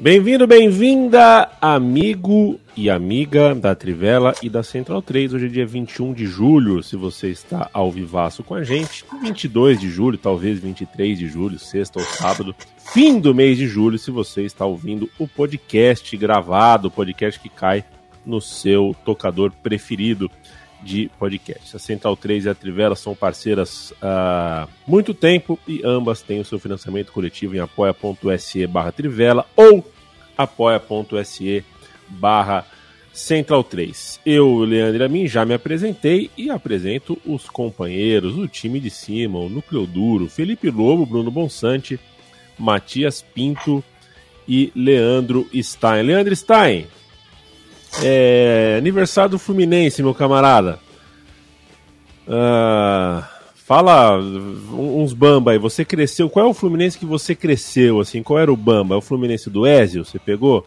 Bem-vindo, bem-vinda, amigo e amiga da Trivela e da Central 3. Hoje é dia 21 de julho, se você está ao vivaço com a gente. 22 de julho, talvez 23 de julho, sexta ou sábado. Fim do mês de julho, se você está ouvindo o podcast gravado, o podcast que cai no seu tocador preferido de podcast. A Central 3 e a Trivela são parceiras há muito tempo e ambas têm o seu financiamento coletivo em apoia.se barra Trivela ou apoia.se barra Central 3. Eu, Leandro Amin, já me apresentei e apresento os companheiros, o time de cima, o núcleo duro, Felipe Lobo, Bruno Bonsante, Matias Pinto e Leandro Stein. Leandro Stein, é, aniversário do Fluminense, meu camarada. Uh, fala uns bamba aí. Você cresceu. Qual é o Fluminense que você cresceu? Assim, qual era o bamba? É o Fluminense do Ezio? Você pegou?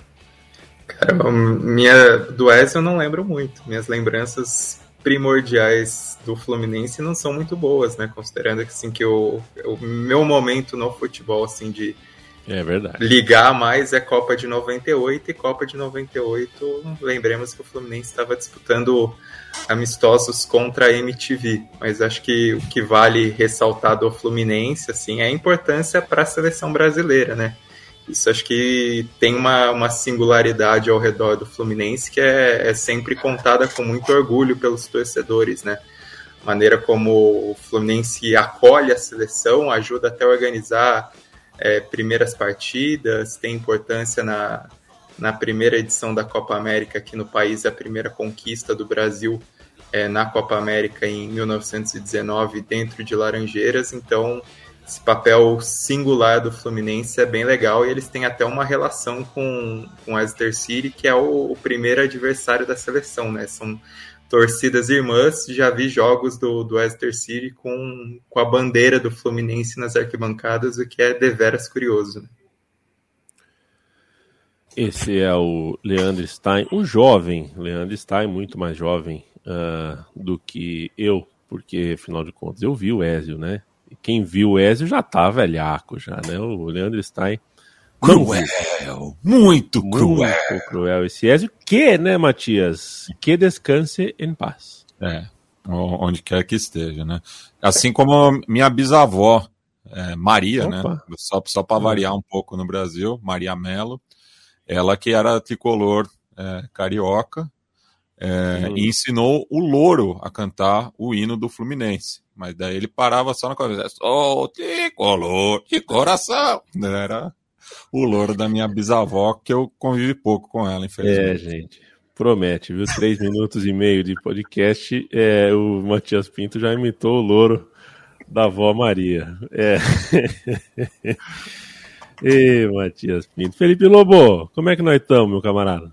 Cara, minha do Ezio eu não lembro muito. Minhas lembranças primordiais do Fluminense não são muito boas, né? Considerando que assim que o meu momento no futebol assim de é verdade. Ligar mais é Copa de 98 e Copa de 98, lembremos que o Fluminense estava disputando amistosos contra a MTV, mas acho que o que vale ressaltar do Fluminense assim é a importância para a seleção brasileira, né? Isso acho que tem uma, uma singularidade ao redor do Fluminense que é, é sempre contada com muito orgulho pelos torcedores, né? maneira como o Fluminense acolhe a seleção, ajuda até a organizar é, primeiras partidas, tem importância na, na primeira edição da Copa América aqui no país, a primeira conquista do Brasil é, na Copa América em 1919 dentro de Laranjeiras, então esse papel singular do Fluminense é bem legal e eles têm até uma relação com, com o Exeter City, que é o, o primeiro adversário da seleção, né? São torcidas irmãs, já vi jogos do, do Exeter City com, com a bandeira do Fluminense nas arquibancadas, o que é deveras curioso. Né? Esse é o Leandro Stein, o jovem Leandro Stein, muito mais jovem uh, do que eu, porque afinal de contas eu vi o Ezio, né? Quem viu o Ezio já tá velhaco já, né? O Leandro Stein Cruel, muito cruel. Muito cruel esse Ezio. Que, né, Matias? Que descanse em paz. É, onde quer que esteja, né? Assim como minha bisavó, é, Maria, né? Opa. né? Só, só para variar um pouco no Brasil, Maria Melo. Ela que era tricolor é, carioca é, e ensinou o louro a cantar o hino do Fluminense. Mas daí ele parava só na cabeça, sou tricolor de coração. Era o louro da minha bisavó, que eu convivi pouco com ela, infelizmente. É, gente. Promete, viu? Três minutos e meio de podcast. É, o Matias Pinto já imitou o louro da avó Maria. É. Ei, Matias Pinto. Felipe Lobo, como é que nós estamos, meu camarada?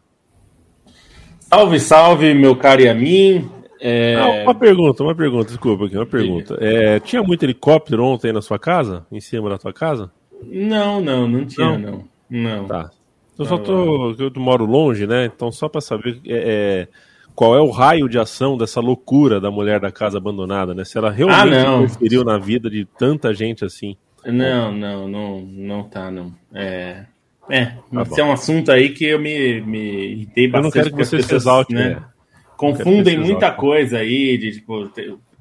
Salve, salve, meu caro e a mim. É... Ah, uma pergunta, uma pergunta, desculpa aqui, uma pergunta. É, tinha muito helicóptero ontem na sua casa? Em cima da sua casa? Não, não, não tinha, não. Não. não. Tá. Eu só tô. Eu moro longe, né? Então, só para saber é, é, qual é o raio de ação dessa loucura da mulher da casa abandonada, né? Se ela realmente ah, interferiu na vida de tanta gente assim. Não, não, não, não tá, não. É. É, tá é um assunto aí que eu me, me irritei bastante. Eu não quero que você se exalte, né? né? Confundem muita coisa aí, de tipo,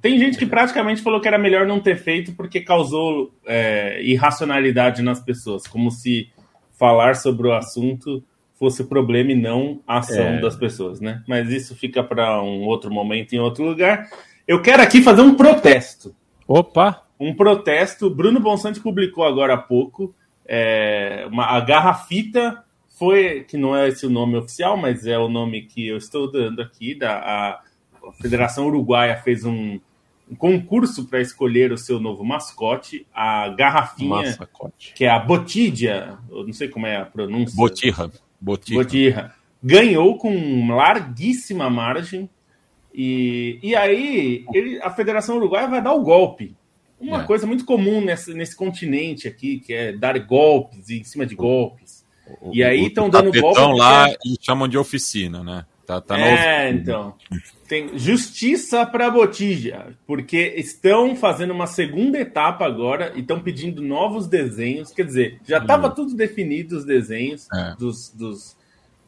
tem gente que praticamente falou que era melhor não ter feito porque causou é, irracionalidade nas pessoas, como se falar sobre o assunto fosse o problema e não a ação é. das pessoas, né? Mas isso fica para um outro momento em outro lugar. Eu quero aqui fazer um protesto. Opa! Um protesto. Bruno Bonsante publicou agora há pouco é, uma, a garrafita foi, que não é esse o nome oficial, mas é o nome que eu estou dando aqui, da, a, a Federação Uruguaia fez um, um concurso para escolher o seu novo mascote, a garrafinha, Massacote. que é a Botidia, eu não sei como é a pronúncia. Botirra. Botirra. Botirra. Ganhou com larguíssima margem. E, e aí ele, a Federação Uruguaia vai dar o golpe. Uma é. coisa muito comum nesse, nesse continente aqui, que é dar golpes em cima de golpes. O, e aí estão dando golpe. lá e chamam de oficina, né? Tá, tá é, então. Tem justiça para Botija, porque estão fazendo uma segunda etapa agora e estão pedindo novos desenhos. Quer dizer, já estava hum. tudo definido os desenhos é. dos, dos,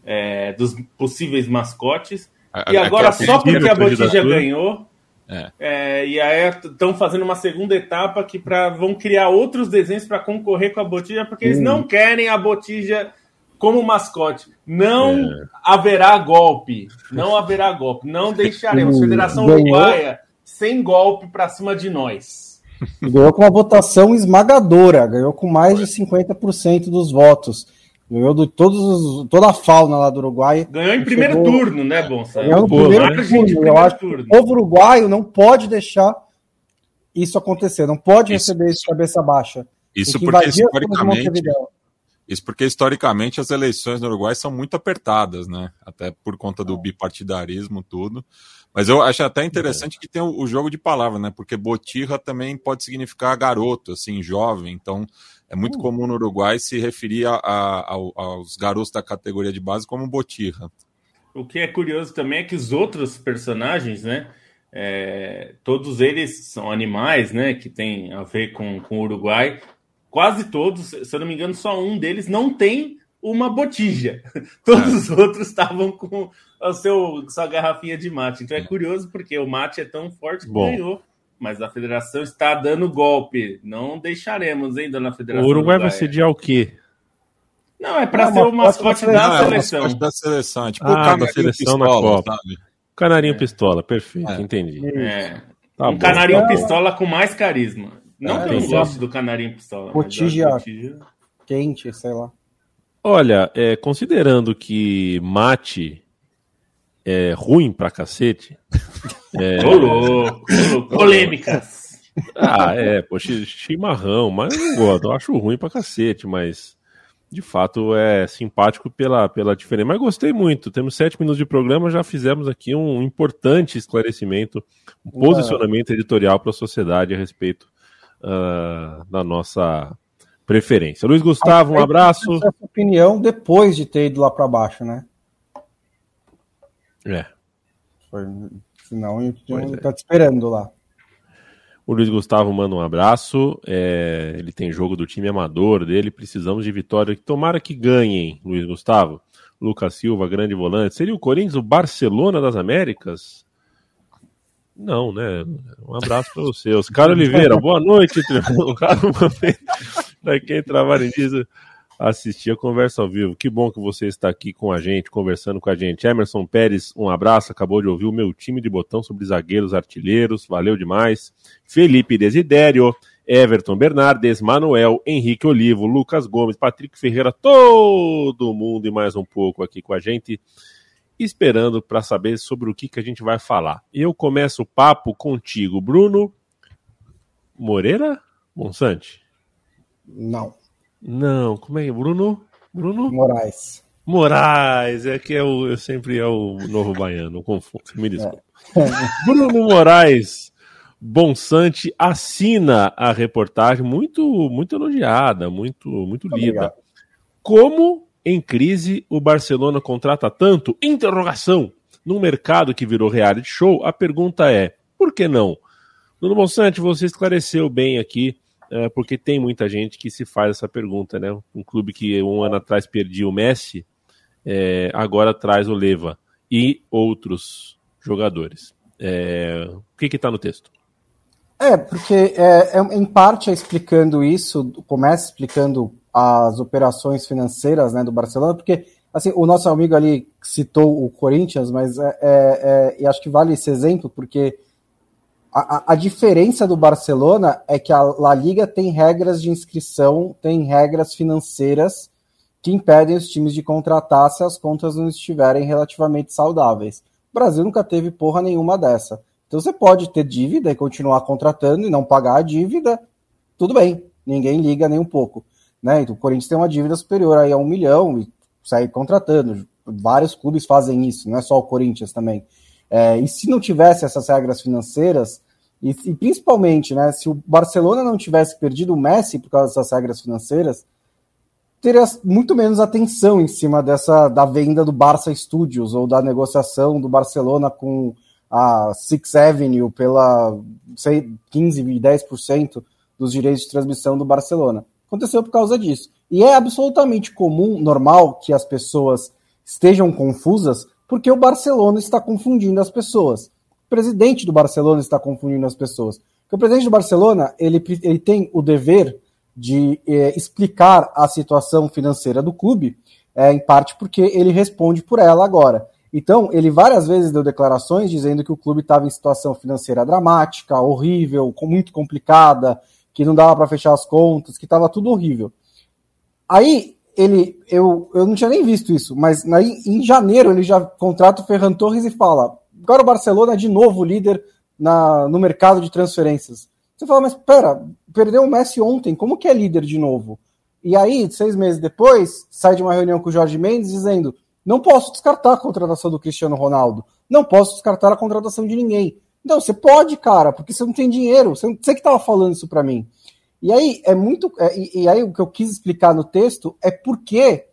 é, dos possíveis mascotes. A, e agora, só porque a Botija ganhou, é. É, e aí estão fazendo uma segunda etapa que pra, vão criar outros desenhos para concorrer com a Botija, porque eles não querem a Botija como mascote. Não é. haverá golpe. Não haverá golpe. Não deixaremos. Federação Ganhou. Uruguaia sem golpe para cima de nós. Ganhou com uma votação esmagadora. Ganhou com mais de 50% dos votos. Ganhou de todos os, toda a fauna lá do Uruguai. Ganhou em primeiro chegou, turno, né, Bonsa? Ganhou no primeiro né? turno. Eu acho turno. que o povo uruguaio não pode deixar isso acontecer. Não pode isso, receber isso de cabeça baixa. Isso porque, historicamente, isso porque, historicamente, as eleições no Uruguai são muito apertadas, né? Até por conta do bipartidarismo, tudo. Mas eu acho até interessante que tem o, jogo de palavras, né? Porque botirra também pode significar garoto, assim, jovem. Então, é muito hum. comum no Uruguai se referir a, a, aos garotos da categoria de base como botirra. O que é curioso também é que os outros personagens, né? É, todos eles são animais, né? Que tem a ver com, com o Uruguai. Quase todos, se eu não me engano, só um deles não tem uma botija. Todos é. os outros estavam com a seu, sua garrafinha de mate. Então é curioso porque o mate é tão forte que Bom. ganhou mas a federação está dando golpe. Não deixaremos, hein, dona federação. O Uruguai vai sediar o quê? Não, é para ser o mascote da, da seleção. É da seleção, é tipo ah, o da seleção pistola, na Copa. Sabe? Canarinho é. pistola, perfeito, é. entendi. É. Tá um bom. canarinho pistola com mais carisma. Não é, que eu não goste do canarinho pistola. Botija quente, sei lá. Olha, é, considerando que mate é ruim pra cacete, é... Ô, louco, polêmicas. Ah, é, pô, chimarrão, mas eu não gosto, eu acho ruim pra cacete, mas de fato é simpático pela, pela diferença. Mas gostei muito, temos sete minutos de programa, já fizemos aqui um importante esclarecimento, um posicionamento editorial para a sociedade a respeito uh, da nossa preferência. Luiz Gustavo, um abraço. Essa opinião depois de ter ido lá para baixo, né? É. Foi Senão gente é. tá te esperando lá. O Luiz Gustavo manda um abraço. É, ele tem jogo do time amador dele. Precisamos de vitória. Tomara que ganhem, Luiz Gustavo. Lucas Silva, grande volante. Seria o Corinthians o Barcelona das Américas? Não, né? Um abraço para você. Oscar Oliveira, boa noite. Para quem trabalha nisso assistir a conversa ao vivo. Que bom que você está aqui com a gente, conversando com a gente. Emerson Pérez, um abraço. Acabou de ouvir o meu time de botão sobre zagueiros artilheiros. Valeu demais. Felipe Desidério, Everton Bernardes, Manuel, Henrique Olivo, Lucas Gomes, Patrick Ferreira, todo mundo e mais um pouco aqui com a gente, esperando para saber sobre o que, que a gente vai falar. Eu começo o papo contigo, Bruno Moreira Monsante? Não. Não, como é? Bruno? Bruno? Moraes. Moraes, é que é o, eu sempre é o novo baiano, confundo, me desculpa. É. Bruno Moraes Bonsante assina a reportagem muito muito elogiada, muito muito lida. Como em crise o Barcelona contrata tanto? Interrogação. Num mercado que virou reality show, a pergunta é: por que não? Bruno Bonsante, você esclareceu bem aqui é, porque tem muita gente que se faz essa pergunta, né? Um clube que um ano atrás perdia o Messi, é, agora traz o Leva e outros jogadores. É, o que está no texto? É, porque é, é, em parte é explicando isso, começa explicando as operações financeiras né, do Barcelona, porque assim, o nosso amigo ali citou o Corinthians, mas é, é, é, e acho que vale esse exemplo, porque a, a, diferença do Barcelona é que a La Liga tem regras de inscrição, tem regras financeiras que impedem os times de contratar se as contas não estiverem relativamente saudáveis. O Brasil nunca teve porra nenhuma dessa. Então você pode ter dívida e continuar contratando e não pagar a dívida, tudo bem, ninguém liga nem um pouco. Né? Então, o Corinthians tem uma dívida superior aí a um milhão e sai contratando. Vários clubes fazem isso, não é só o Corinthians também. É, e se não tivesse essas regras financeiras, e, e, principalmente, né, se o Barcelona não tivesse perdido o Messi por causa dessas regras financeiras, teria muito menos atenção em cima dessa da venda do Barça Studios ou da negociação do Barcelona com a Six Avenue pela sei, 15 e 10% dos direitos de transmissão do Barcelona. Aconteceu por causa disso. E é absolutamente comum, normal, que as pessoas estejam confusas, porque o Barcelona está confundindo as pessoas. O presidente do Barcelona está confundindo as pessoas. Porque o presidente do Barcelona ele, ele tem o dever de é, explicar a situação financeira do clube, é, em parte porque ele responde por ela agora. Então, ele várias vezes deu declarações dizendo que o clube estava em situação financeira dramática, horrível, muito complicada, que não dava para fechar as contas, que estava tudo horrível. Aí ele, eu, eu não tinha nem visto isso, mas aí, em janeiro ele já contrata o Ferran Torres e fala: agora o Barcelona é de novo líder na, no mercado de transferências. Você fala, mas pera, perdeu o Messi ontem, como que é líder de novo? E aí, seis meses depois, sai de uma reunião com o Jorge Mendes dizendo: não posso descartar a contratação do Cristiano Ronaldo, não posso descartar a contratação de ninguém. Não, você pode, cara, porque você não tem dinheiro. Você, você que estava falando isso para mim. E aí é muito. É, e, e, aí o que eu quis explicar no texto é por que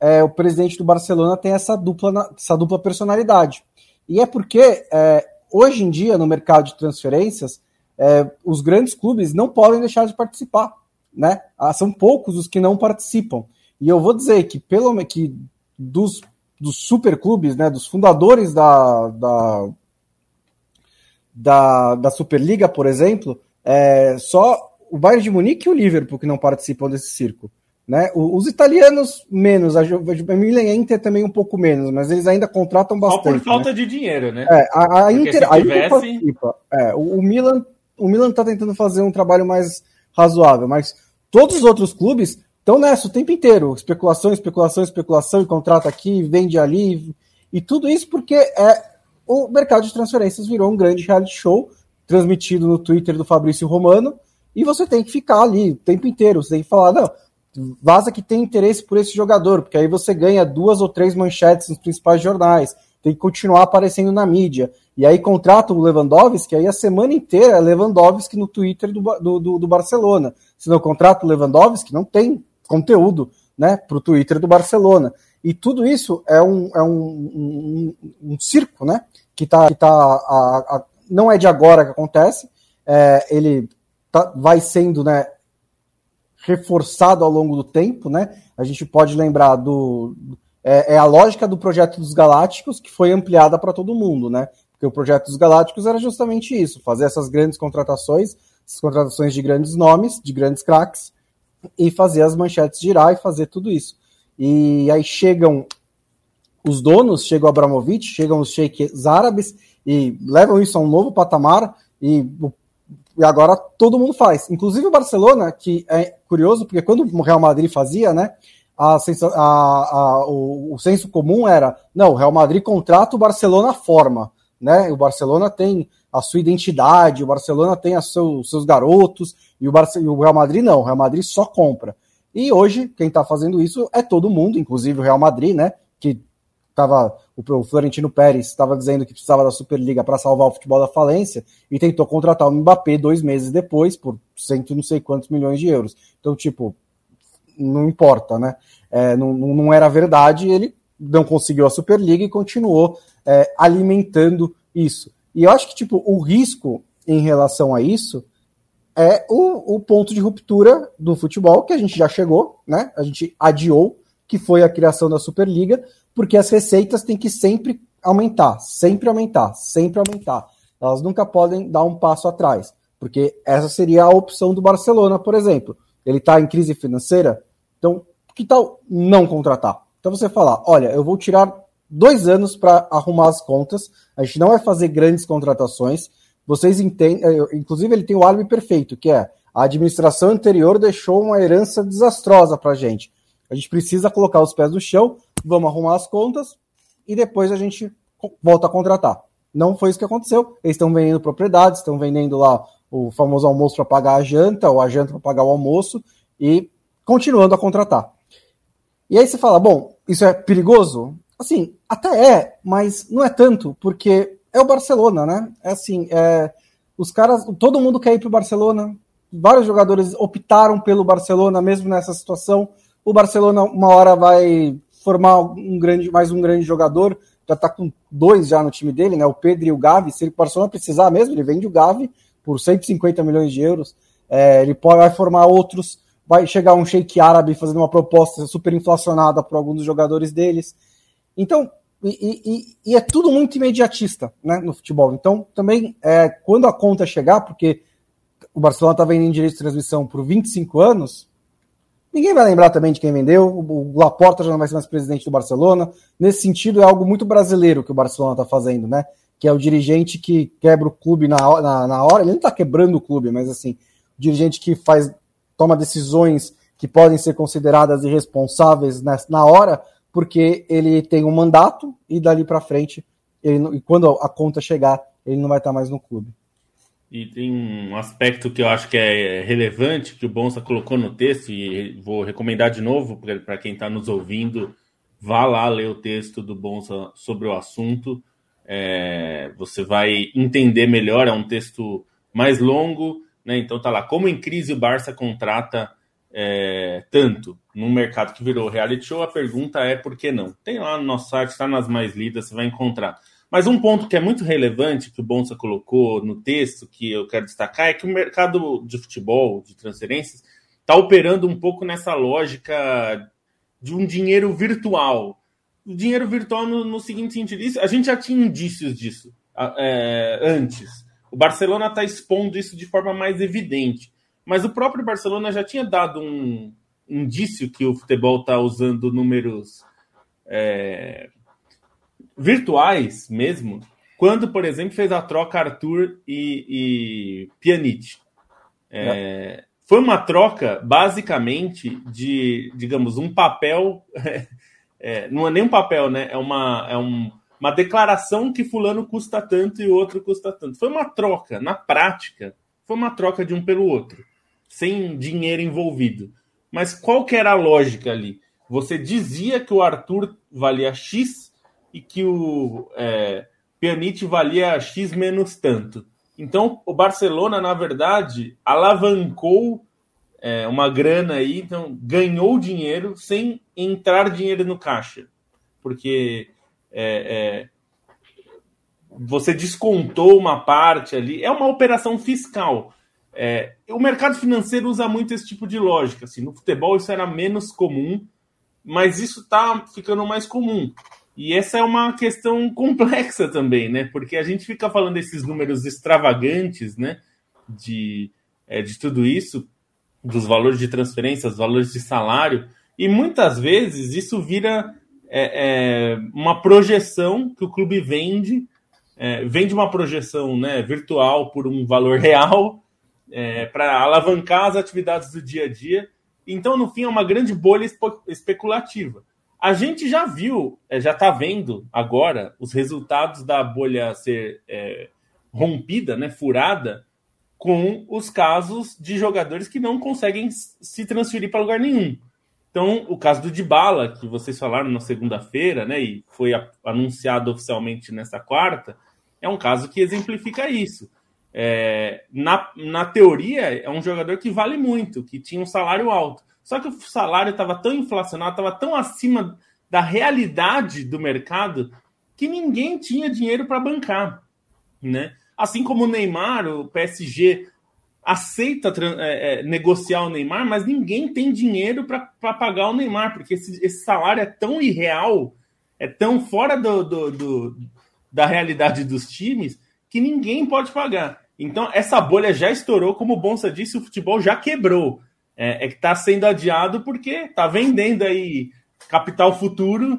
é, o presidente do Barcelona tem essa dupla, essa dupla personalidade. E é porque é, hoje em dia, no mercado de transferências, é, os grandes clubes não podem deixar de participar, né? Ah, são poucos os que não participam. E eu vou dizer que pelo que dos, dos superclubes, né, dos fundadores da, da, da, da Superliga, por exemplo, é, só o Bayern de Munique e o Liverpool que não participam desse circo. Né? Os italianos, menos. A Milan e a Inter também um pouco menos, mas eles ainda contratam bastante. Só por falta né? de dinheiro, né? É, a, a Inter, a Inter participa. É, o, o Milan o Milan está tentando fazer um trabalho mais razoável, mas todos os outros clubes estão nessa o tempo inteiro. Especulação, especulação, especulação, e contrata aqui, vende ali, e tudo isso porque é, o mercado de transferências virou um grande reality show, transmitido no Twitter do Fabrício Romano, e você tem que ficar ali o tempo inteiro, você tem que falar, não, vaza que tem interesse por esse jogador, porque aí você ganha duas ou três manchetes nos principais jornais, tem que continuar aparecendo na mídia. E aí contrata o Lewandowski, aí a semana inteira é Lewandowski no Twitter do, do, do Barcelona. Se não contrata o Lewandowski, não tem conteúdo né, para o Twitter do Barcelona. E tudo isso é um, é um, um, um circo, né? Que, tá, que tá a, a, não é de agora que acontece, é, ele tá, vai sendo né, reforçado ao longo do tempo, né? A gente pode lembrar do. É, é a lógica do projeto dos Galácticos que foi ampliada para todo mundo, né? Porque o projeto dos Galácticos era justamente isso: fazer essas grandes contratações, essas contratações de grandes nomes, de grandes craques, e fazer as manchetes girar e fazer tudo isso. E aí chegam os donos, chega o Abramovich, chegam os sheiks árabes e levam isso a um novo patamar e, e agora todo mundo faz. Inclusive o Barcelona, que é curioso, porque quando o Real Madrid fazia, né? a, a, a, o, o senso comum era: não, o Real Madrid contrata o Barcelona forma né? O Barcelona tem a sua identidade, o Barcelona tem os seu, seus garotos, e o, Barce e o Real Madrid não, o Real Madrid só compra. E hoje, quem está fazendo isso é todo mundo, inclusive o Real Madrid, né? Que estava. O Florentino Pérez estava dizendo que precisava da Superliga para salvar o futebol da falência e tentou contratar o Mbappé dois meses depois por cento não sei quantos milhões de euros. Então, tipo, não importa, né? É, não, não era verdade, ele não conseguiu a Superliga e continuou é, alimentando isso. E eu acho que tipo o risco em relação a isso é o, o ponto de ruptura do futebol que a gente já chegou, né? A gente adiou, que foi a criação da Superliga, porque as receitas têm que sempre aumentar, sempre aumentar, sempre aumentar. Elas nunca podem dar um passo atrás, porque essa seria a opção do Barcelona, por exemplo. Ele está em crise financeira, então que tal não contratar? Então você falar, olha, eu vou tirar dois anos para arrumar as contas, a gente não vai fazer grandes contratações. Vocês entendem, é, inclusive ele tem o álibi perfeito, que é a administração anterior deixou uma herança desastrosa para a gente. A gente precisa colocar os pés no chão, vamos arrumar as contas e depois a gente volta a contratar. Não foi isso que aconteceu. Eles estão vendendo propriedades, estão vendendo lá o famoso almoço para pagar a janta, ou a janta para pagar o almoço, e continuando a contratar. E aí você fala, bom, isso é perigoso? Assim, até é, mas não é tanto, porque é o Barcelona, né? É assim, é, os caras, todo mundo quer ir para o Barcelona, vários jogadores optaram pelo Barcelona mesmo nessa situação. O Barcelona uma hora vai formar um grande, mais um grande jogador, já está com dois já no time dele, né? O Pedro e o Gavi. Se o Barcelona precisar mesmo, ele vende o Gavi por 150 milhões de euros. É, ele pode, vai formar outros. Vai chegar um sheik árabe fazendo uma proposta super inflacionada para alguns dos jogadores deles. Então, e, e, e, é tudo muito imediatista né, no futebol. Então, também, é, quando a conta chegar, porque o Barcelona está vendendo direito de transmissão por 25 anos, Ninguém vai lembrar também de quem vendeu. O Laporta já não vai ser mais presidente do Barcelona. Nesse sentido, é algo muito brasileiro que o Barcelona está fazendo, né? Que é o dirigente que quebra o clube na, na, na hora. Ele não está quebrando o clube, mas assim, o dirigente que faz, toma decisões que podem ser consideradas irresponsáveis na, na hora, porque ele tem um mandato e dali para frente, ele, e quando a conta chegar, ele não vai estar tá mais no clube. E tem um aspecto que eu acho que é relevante, que o Bonsa colocou no texto, e vou recomendar de novo para quem está nos ouvindo, vá lá ler o texto do Bonsa sobre o assunto. É, você vai entender melhor, é um texto mais longo, né? Então tá lá, como em crise o Barça contrata é, tanto num mercado que virou reality show, a pergunta é por que não? Tem lá no nosso site, está nas mais lidas, você vai encontrar. Mas um ponto que é muito relevante, que o Bonsa colocou no texto, que eu quero destacar, é que o mercado de futebol, de transferências, está operando um pouco nessa lógica de um dinheiro virtual. O dinheiro virtual no, no seguinte sentido, isso, a gente já tinha indícios disso é, antes. O Barcelona está expondo isso de forma mais evidente. Mas o próprio Barcelona já tinha dado um indício que o futebol está usando números é, virtuais mesmo, quando, por exemplo, fez a troca Arthur e, e Pjanic. É, é. Foi uma troca, basicamente, de, digamos, um papel. É, não é nem um papel, né? É uma, é um, uma declaração que fulano custa tanto e o outro custa tanto. Foi uma troca, na prática, foi uma troca de um pelo outro, sem dinheiro envolvido. Mas qual que era a lógica ali? Você dizia que o Arthur valia X e que o é, valia X menos tanto. Então, o Barcelona, na verdade, alavancou é, uma grana aí, então ganhou dinheiro sem entrar dinheiro no caixa. Porque é, é, você descontou uma parte ali. É uma operação fiscal. É, o mercado financeiro usa muito esse tipo de lógica. Assim, no futebol isso era menos comum, mas isso está ficando mais comum. E essa é uma questão complexa também, né? Porque a gente fica falando desses números extravagantes, né? De, é, de tudo isso, dos valores de transferência, dos valores de salário, e muitas vezes isso vira é, é, uma projeção que o clube vende, é, vende uma projeção né, virtual por um valor real é, para alavancar as atividades do dia a dia. Então, no fim, é uma grande bolha especulativa. A gente já viu, é, já está vendo agora os resultados da bolha ser é, rompida, né, furada, com os casos de jogadores que não conseguem se transferir para lugar nenhum. Então, o caso do Dybala, que vocês falaram na segunda-feira, né, e foi anunciado oficialmente nesta quarta, é um caso que exemplifica isso. É, na, na teoria, é um jogador que vale muito, que tinha um salário alto. Só que o salário estava tão inflacionado, estava tão acima da realidade do mercado que ninguém tinha dinheiro para bancar, né? Assim como o Neymar, o PSG aceita é, é, negociar o Neymar, mas ninguém tem dinheiro para pagar o Neymar, porque esse, esse, salário é tão irreal, é tão fora do, do, do, da realidade dos times, que ninguém pode pagar. Então, essa bolha já estourou, como o Bonsa disse, o futebol já quebrou é, é que está sendo adiado porque está vendendo aí capital futuro,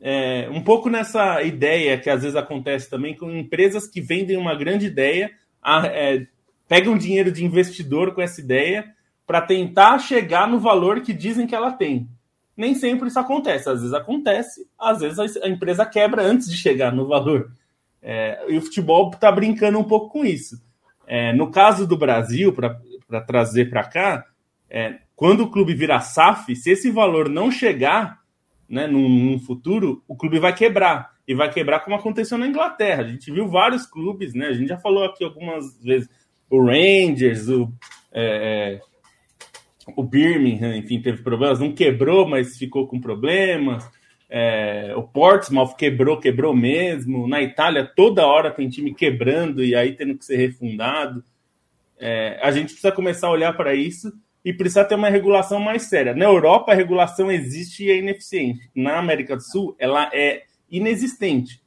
é, um pouco nessa ideia que às vezes acontece também com empresas que vendem uma grande ideia, a, é, pegam dinheiro de investidor com essa ideia para tentar chegar no valor que dizem que ela tem. Nem sempre isso acontece. Às vezes acontece, às vezes a empresa quebra antes de chegar no valor. É, e o futebol está brincando um pouco com isso. É, no caso do Brasil, para trazer para cá, é, quando o clube virar SAF, se esse valor não chegar né, num, num, futuro, o clube vai quebrar. E vai quebrar como aconteceu na Inglaterra. A gente viu vários clubes, né? A gente já falou aqui algumas vezes. O Rangers, o, é, é o Birmingham, enfim, teve problemas. Não quebrou, mas ficou com problemas. É, o Portsmouth quebrou, quebrou mesmo. Na Itália, toda hora tem time quebrando e aí tendo que ser refundado. É, a gente precisa começar a olhar para isso e precisa ter uma regulação mais séria. Na Europa, a regulação existe e é ineficiente. Na América do Sul, ela é inexistente.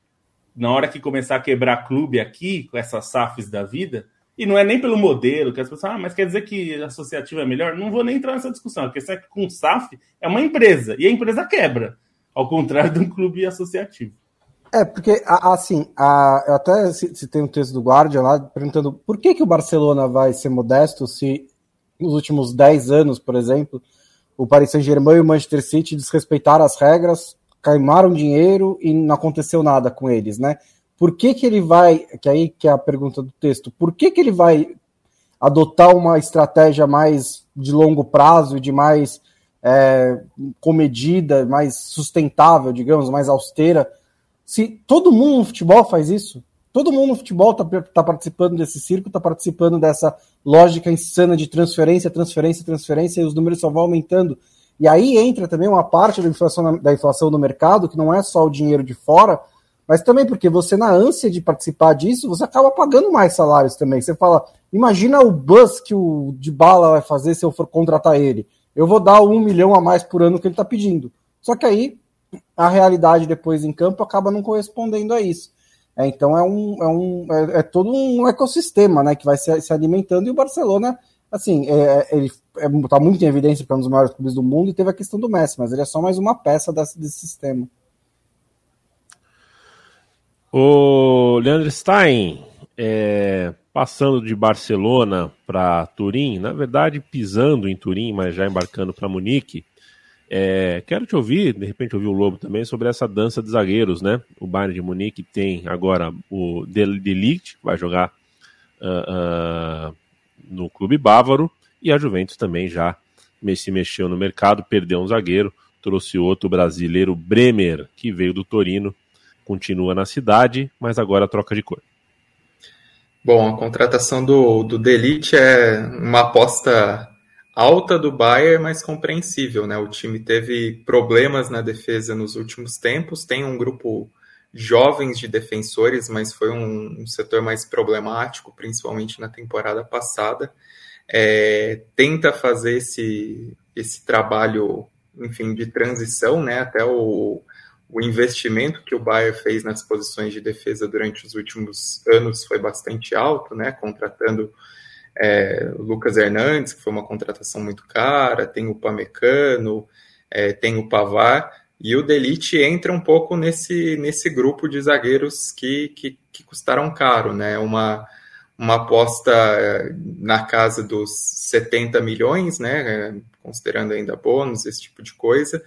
Na hora que começar a quebrar clube aqui, com essas SAFs da vida, e não é nem pelo modelo, que as pessoas, ah, mas quer dizer que associativo é melhor? Não vou nem entrar nessa discussão. A questão é que com SAF é uma empresa, e a empresa quebra, ao contrário de um clube associativo. É, porque, assim, a, eu até citei um texto do Guardian lá perguntando por que, que o Barcelona vai ser modesto se nos últimos 10 anos, por exemplo, o Paris Saint-Germain e o Manchester City desrespeitaram as regras, queimaram dinheiro e não aconteceu nada com eles, né? Por que, que ele vai, que aí que é a pergunta do texto, por que, que ele vai adotar uma estratégia mais de longo prazo, de mais é, comedida, mais sustentável, digamos, mais austera, se todo mundo no futebol faz isso? Todo mundo no futebol está tá participando desse circo, está participando dessa lógica insana de transferência, transferência, transferência, e os números só vão aumentando. E aí entra também uma parte da inflação, da inflação no mercado, que não é só o dinheiro de fora, mas também porque você, na ânsia de participar disso, você acaba pagando mais salários também. Você fala, imagina o buzz que o de bala vai fazer se eu for contratar ele. Eu vou dar um milhão a mais por ano que ele está pedindo. Só que aí a realidade depois em campo acaba não correspondendo a isso. É, então é um, é, um é, é, todo um ecossistema né, que vai se, se alimentando e o Barcelona, assim, é, é ele está é, muito em evidência para um dos maiores clubes do mundo e teve a questão do Messi, mas ele é só mais uma peça desse, desse sistema. O Leandro Stein, é, passando de Barcelona para Turim, na verdade pisando em Turim, mas já embarcando para Munique, é, quero te ouvir, de repente ouvir o Lobo também, sobre essa dança de zagueiros, né? O Bayern de Munique tem agora o Delict, vai jogar uh, uh, no clube bávaro, e a Juventus também já se mexeu no mercado, perdeu um zagueiro, trouxe outro brasileiro, Bremer, que veio do Torino, continua na cidade, mas agora troca de cor. Bom, a contratação do, do Delite é uma aposta alta do Bayern, mas compreensível, né? O time teve problemas na defesa nos últimos tempos, tem um grupo jovens de defensores, mas foi um, um setor mais problemático, principalmente na temporada passada. É, tenta fazer esse, esse trabalho, enfim, de transição, né? Até o, o investimento que o Bayern fez nas posições de defesa durante os últimos anos foi bastante alto, né? Contratando é, Lucas Hernandes, que foi uma contratação muito cara, tem o Pamecano, é, tem o Pavar, e o Delite entra um pouco nesse, nesse grupo de zagueiros que, que, que custaram caro, né? Uma, uma aposta é, na casa dos 70 milhões, né? Considerando ainda bônus, esse tipo de coisa.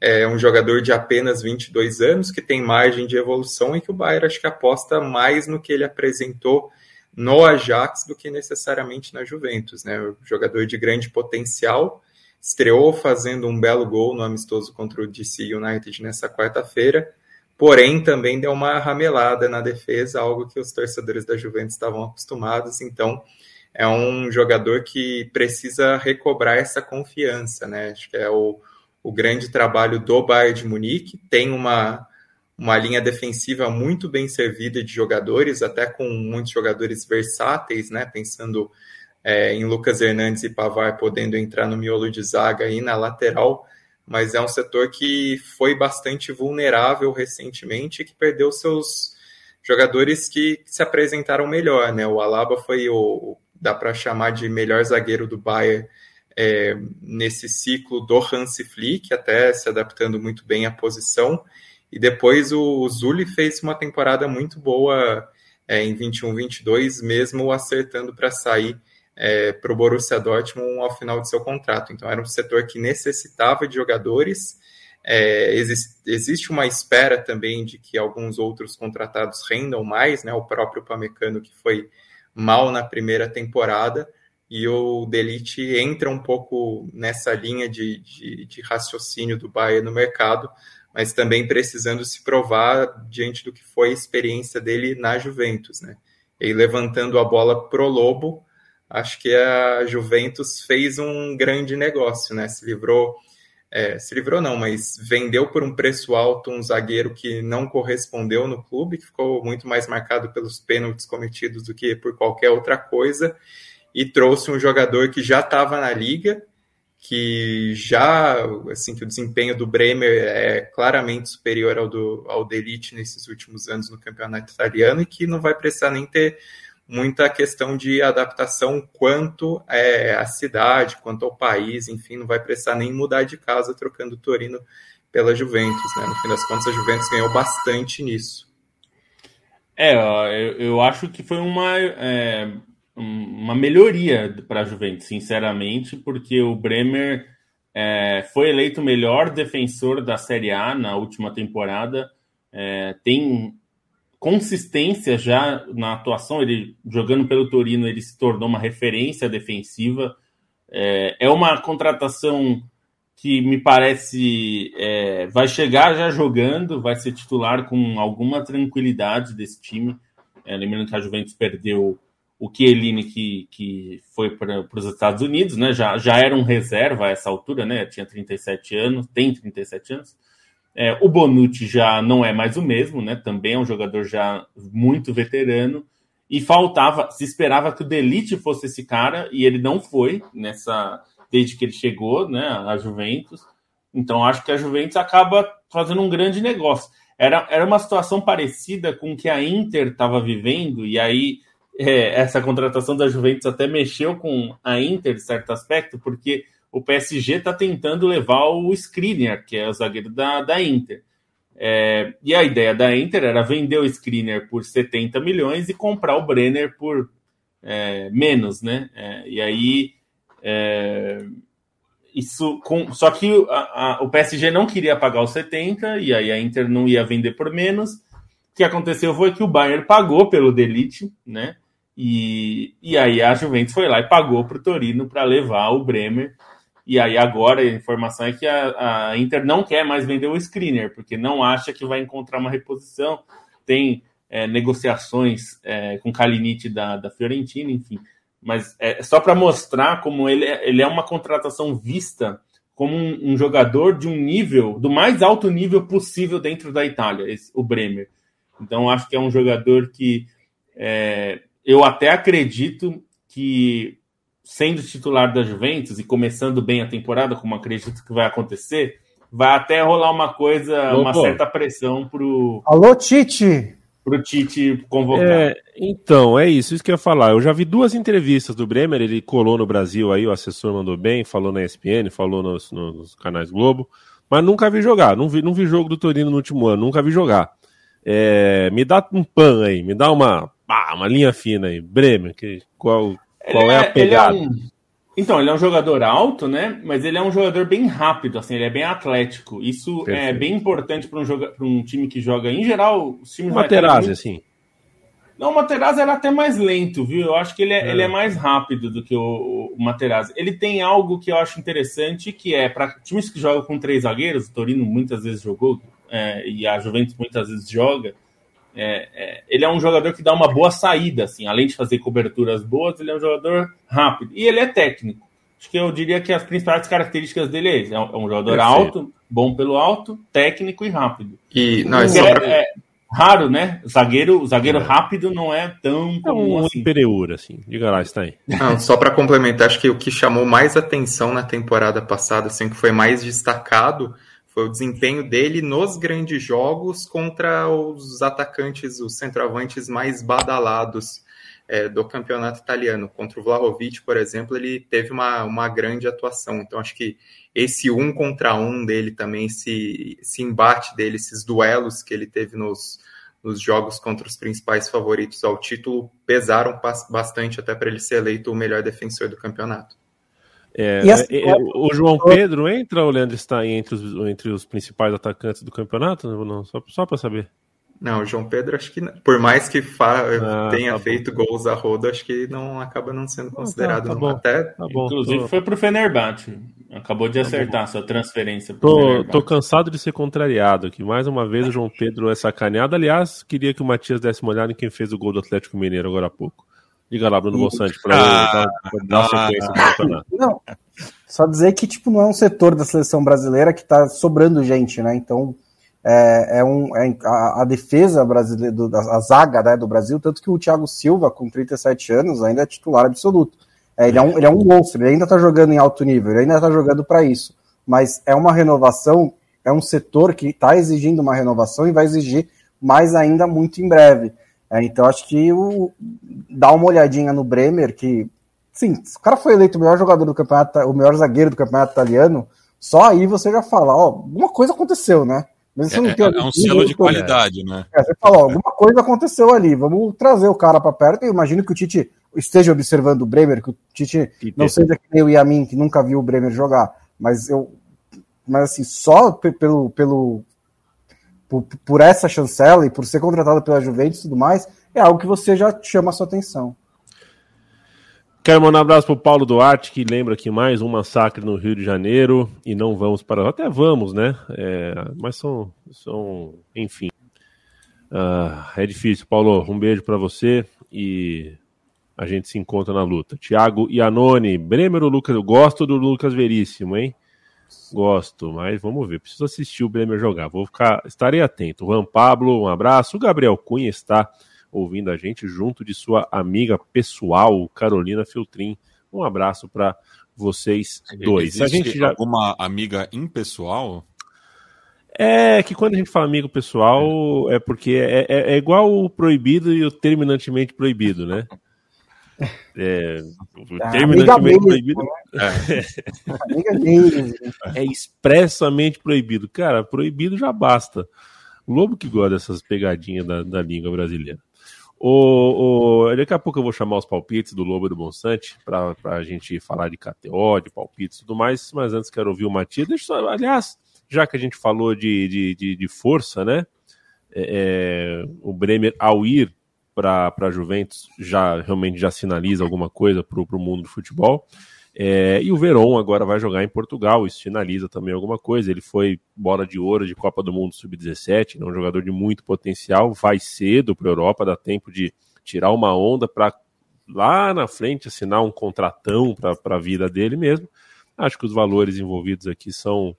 É um jogador de apenas 22 anos que tem margem de evolução e que o Bayern acho que aposta mais no que ele apresentou no Ajax do que necessariamente na Juventus, né? O jogador de grande potencial estreou fazendo um belo gol no amistoso contra o DC United nessa quarta-feira, porém também deu uma ramelada na defesa, algo que os torcedores da Juventus estavam acostumados, então é um jogador que precisa recobrar essa confiança, né? Acho que é o, o grande trabalho do Bayern de Munique, tem uma uma linha defensiva muito bem servida de jogadores, até com muitos jogadores versáteis, né? Pensando é, em Lucas Hernandes e Pavar podendo entrar no miolo de zaga aí na lateral, mas é um setor que foi bastante vulnerável recentemente, que perdeu seus jogadores que se apresentaram melhor, né? O Alaba foi o dá para chamar de melhor zagueiro do Bayern é, nesse ciclo do Hansi Flick, até se adaptando muito bem à posição. E depois o Zulli fez uma temporada muito boa é, em 21-22, mesmo acertando para sair é, para o Borussia Dortmund ao final de seu contrato. Então era um setor que necessitava de jogadores É, existe, existe uma espera também de que alguns outros contratados rendam mais, né? O próprio Pamecano, que foi mal na primeira temporada, e o Delite entra um pouco nessa linha de, de, de raciocínio do Bahia no mercado, mas também precisando se provar diante do que foi a experiência dele na Juventus, né? E levantando a bola pro Lobo, acho que a Juventus fez um grande negócio, né? Se livrou, é, se livrou não, mas vendeu por um preço alto um zagueiro que não correspondeu no clube, que ficou muito mais marcado pelos pênaltis cometidos do que por qualquer outra coisa, e trouxe um jogador que já estava na liga, que já, assim, que o desempenho do Bremer é claramente superior ao do ao Delite nesses últimos anos no campeonato italiano e que não vai precisar nem ter muita questão de adaptação quanto é, à cidade, quanto ao país, enfim, não vai precisar nem mudar de casa trocando o Torino pela Juventus, né? No fim das contas, a Juventus ganhou bastante nisso. É, eu, eu acho que foi uma, é, uma melhoria para a Juventus, sinceramente, porque o Bremer é, foi eleito o melhor defensor da Série A na última temporada, é, tem consistência já na atuação, ele jogando pelo Torino, ele se tornou uma referência defensiva. É, é uma contratação que me parece é, vai chegar já jogando, vai ser titular com alguma tranquilidade desse time. É, lembrando que a Juventus perdeu o Chiellini que, que foi para os Estados Unidos, né? Já, já era um reserva a essa altura, né? Tinha 37 anos, tem 37 anos. É, o Bonucci já não é mais o mesmo, né? Também é um jogador já muito veterano. E faltava, se esperava que o Delite fosse esse cara, e ele não foi nessa desde que ele chegou, né? A Juventus. Então acho que a Juventus acaba fazendo um grande negócio. Era, era uma situação parecida com o que a Inter estava vivendo, e aí é, essa contratação da Juventus até mexeu com a Inter, em certo aspecto, porque o PSG está tentando levar o Skriniar, que é o zagueiro da, da Inter. É, e a ideia da Inter era vender o Skriniar por 70 milhões e comprar o Brenner por é, menos, né? É, e aí é, isso com, só que a, a, o PSG não queria pagar os 70 e aí a Inter não ia vender por menos. O que aconteceu foi que o Bayern pagou pelo Delite, né? E, e aí a Juventus foi lá e pagou para o Torino para levar o Bremer. E aí agora a informação é que a, a, Inter não quer mais vender o screener, porque não acha que vai encontrar uma reposição. Tem é, negociações é, com Kalinic da, da Fiorentina, enfim. Mas é só para mostrar como ele é, ele é uma contratação vista como um, um, jogador de um nível, do mais alto nível possível dentro da Itália, esse, o Bremer. Então acho que é um jogador que é, eu até acredito que, sendo titular da Juventus e começando bem a temporada, como acredito que vai acontecer, vai até rolar uma coisa, uma certa pressão pro. Alô, Tite! Pro Tite convocar. É, então, é isso, isso que eu ia falar. Eu já vi duas entrevistas do Bremer, ele colou no Brasil aí, o assessor mandou bem, falou na ESPN, falou nos, nos canais Globo, mas nunca vi jogar, não vi, não vi jogo do Torino no último ano, nunca vi jogar. É, me dá um pan aí, me dá uma ah, uma linha fina aí. Bremer, que, qual, qual é, é, a pegada? É um... Então, ele é um jogador alto, né? Mas ele é um jogador bem rápido, assim, ele é bem atlético. Isso é Perfeito. é bem importante para um, joga... um time que joga, em geral, os times Materazzi, muito... assim. Não, o Materazzi era até mais lento, viu? Eu acho que ele é, é. Ele é mais rápido do que o, o Materazzi. Ele tem algo que eu acho interessante, que é para times que jogam com três zagueiros, o Torino muitas vezes jogou, é, e a Juventus muitas vezes joga, é, é, ele é um jogador que dá uma boa saída, assim, além de fazer coberturas boas, ele é um jogador rápido e ele é técnico. Acho que eu diria que as principais características dele é, é um jogador Perfeito. alto, bom pelo alto, técnico e rápido. E não, é, pra... é, raro, né? Zagueiro, zagueiro é. rápido não é tão é um assim. Pereira, assim. Diga lá, está aí. Não, só para complementar, acho que o que chamou mais atenção na temporada passada, assim, que foi mais destacado foi o desempenho dele nos grandes jogos contra os atacantes, os centroavantes mais badalados é, do campeonato italiano. Contra o Vlahovic, por exemplo, ele teve uma, uma grande atuação. Então, acho que esse um contra um dele também, esse, esse embate dele, esses duelos que ele teve nos, nos jogos contra os principais favoritos ao título, pesaram bastante até para ele ser eleito o melhor defensor do campeonato. É, é, é, o João Pedro entra ou o Leandro está entre os, entre os principais atacantes do campeonato? Não, só, só para saber. Não, o João Pedro, acho que por mais que ah, tenha tá feito bom. gols a roda, acho que não acaba não sendo considerado. Ah, tá, tá bom, até... Tá bom, Inclusive tô... foi pro Fenerbahçe. Acabou de tá acertar sua transferência. Tô, tô, cansado de ser contrariado aqui. Mais uma vez o João Pedro é sacaneado. Aliás, queria que o Matias desse uma olhada em quem fez o gol do Atlético Mineiro agora há pouco. Diga lá, Bruno Bolsante, para ah, dar, dar sequência do campeonato. Não, só dizer que tipo, não é um setor da seleção brasileira que tá sobrando gente, né? Então é, é, um, é a, a, defesa brasileira, do, a, zaga né, do Brasil, tanto que o Thiago Silva, com 37 anos, ainda é titular absoluto. É, ele, é um, ele é um monstro, ele ainda está jogando em alto nível, ele ainda está jogando para isso. Mas é uma renovação, é um setor que está exigindo uma renovação e vai exigir mais ainda muito em breve. É, então acho que o, dá uma olhadinha no Bremer, que sim, o cara foi eleito o melhor jogador do campeonato, o melhor zagueiro do campeonato italiano, só aí você já fala, ó, alguma coisa aconteceu, né? Mas é, é, é um selo de qualidade, né? É, você falou, alguma coisa aconteceu ali, vamos trazer o cara para perto. Eu imagino que o Tite esteja observando o Bremer, que o Tite não seja que nem o Yamin, que nunca viu o Bremer jogar, mas eu. Mas assim, só pelo, pelo, por, por, essa chancela e por ser contratado pela Juventus e tudo mais, é algo que você já chama a sua atenção. Quero mandar um abraço para o Paulo Duarte, que lembra que mais um massacre no Rio de Janeiro e não vamos para. Até vamos, né? É, mas são. são enfim. Uh, é difícil, Paulo. Um beijo para você e a gente se encontra na luta. Tiago Iannone, Bremer ou Lucas? Eu gosto do Lucas Veríssimo, hein? Gosto, mas vamos ver. Preciso assistir o Bremer jogar. Vou ficar. Estarei atento. Juan Pablo, um abraço. O Gabriel Cunha está ouvindo a gente, junto de sua amiga pessoal, Carolina Filtrin. Um abraço para vocês dois. Existe a gente já... alguma amiga impessoal? É que quando a gente fala amigo pessoal, é porque é, é, é igual o proibido e o terminantemente proibido, né? É, ah, terminantemente proibido. Né? É. é expressamente proibido. Cara, proibido já basta. O Lobo que gosta dessas pegadinhas da, da língua brasileira. O, o, daqui a pouco eu vou chamar os palpites do Lobo e do Bonsante para a gente falar de KTO, de palpites e tudo mais, mas antes quero ouvir o Matias. Deixa só, aliás, já que a gente falou de, de, de, de força, né? É, é o Bremer, ao ir para a Juventus, já realmente já sinaliza alguma coisa para o mundo do futebol. É, e o Verón agora vai jogar em Portugal, isso finaliza também alguma coisa. Ele foi bola de ouro de Copa do Mundo Sub-17, é um jogador de muito potencial, vai cedo para a Europa, dá tempo de tirar uma onda para lá na frente assinar um contratão para a vida dele mesmo. Acho que os valores envolvidos aqui são.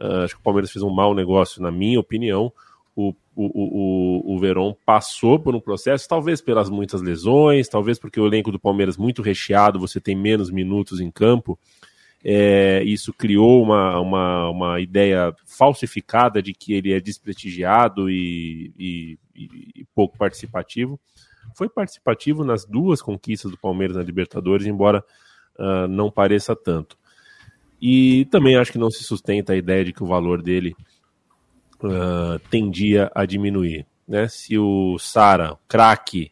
Uh, acho que o Palmeiras fez um mau negócio, na minha opinião o, o, o, o Verón passou por um processo, talvez pelas muitas lesões, talvez porque o elenco do Palmeiras muito recheado, você tem menos minutos em campo. É, isso criou uma, uma, uma ideia falsificada de que ele é desprestigiado e, e, e, pouco participativo. Foi participativo nas duas conquistas do Palmeiras na Libertadores, embora uh, não pareça tanto. E também acho que não se sustenta a ideia de que o valor dele uh, tendia a diminuir. Né? Se o Sara, craque,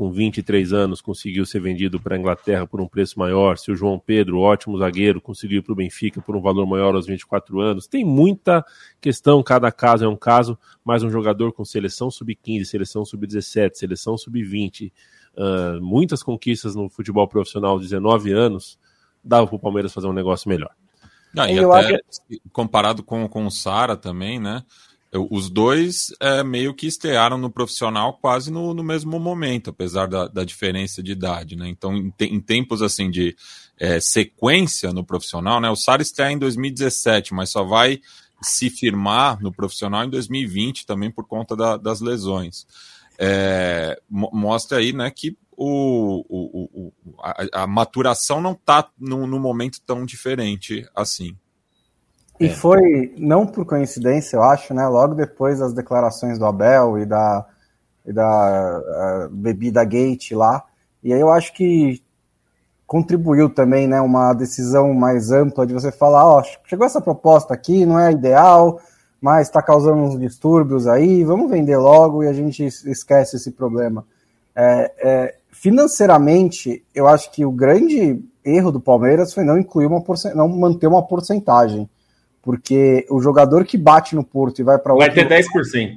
com 23 anos, conseguiu ser vendido para a Inglaterra por um preço maior, se o João Pedro, ótimo zagueiro, conseguiu ir para o Benfica por um valor maior aos 24 anos, tem muita questão, cada caso é um caso, mas um jogador com seleção sub-15, seleção sub-17, seleção sub-20, uh, muitas conquistas no futebol profissional, 19 anos, dava para o Palmeiras fazer um negócio melhor. Ah, e eu até acho... comparado com, com o Sara também, né? Os dois é, meio que estearam no profissional quase no, no mesmo momento, apesar da, da, diferença de idade, né? Então, em, te, em tempos assim de é, sequência no profissional, né? O Sara estreia em 2017, mas só vai se firmar no profissional em 2020 também por conta da, das lesões. É, mostra aí, né, que o, o, o a, a, maturação não está num, num, momento tão diferente assim. E é. foi, não por coincidência, eu acho, né? Logo depois das declarações do Abel e da, e da bebida gate lá. E aí eu acho que contribuiu também, né? Uma decisão mais ampla de você falar, ó, chegou essa proposta aqui, não é ideal, mas está causando uns distúrbios aí, vamos vender logo e a gente esquece esse problema. É, é, financeiramente, eu acho que o grande erro do Palmeiras foi não incluir uma não manter uma porcentagem. Porque o jogador que bate no Porto e vai para outro. Vai ter 10%.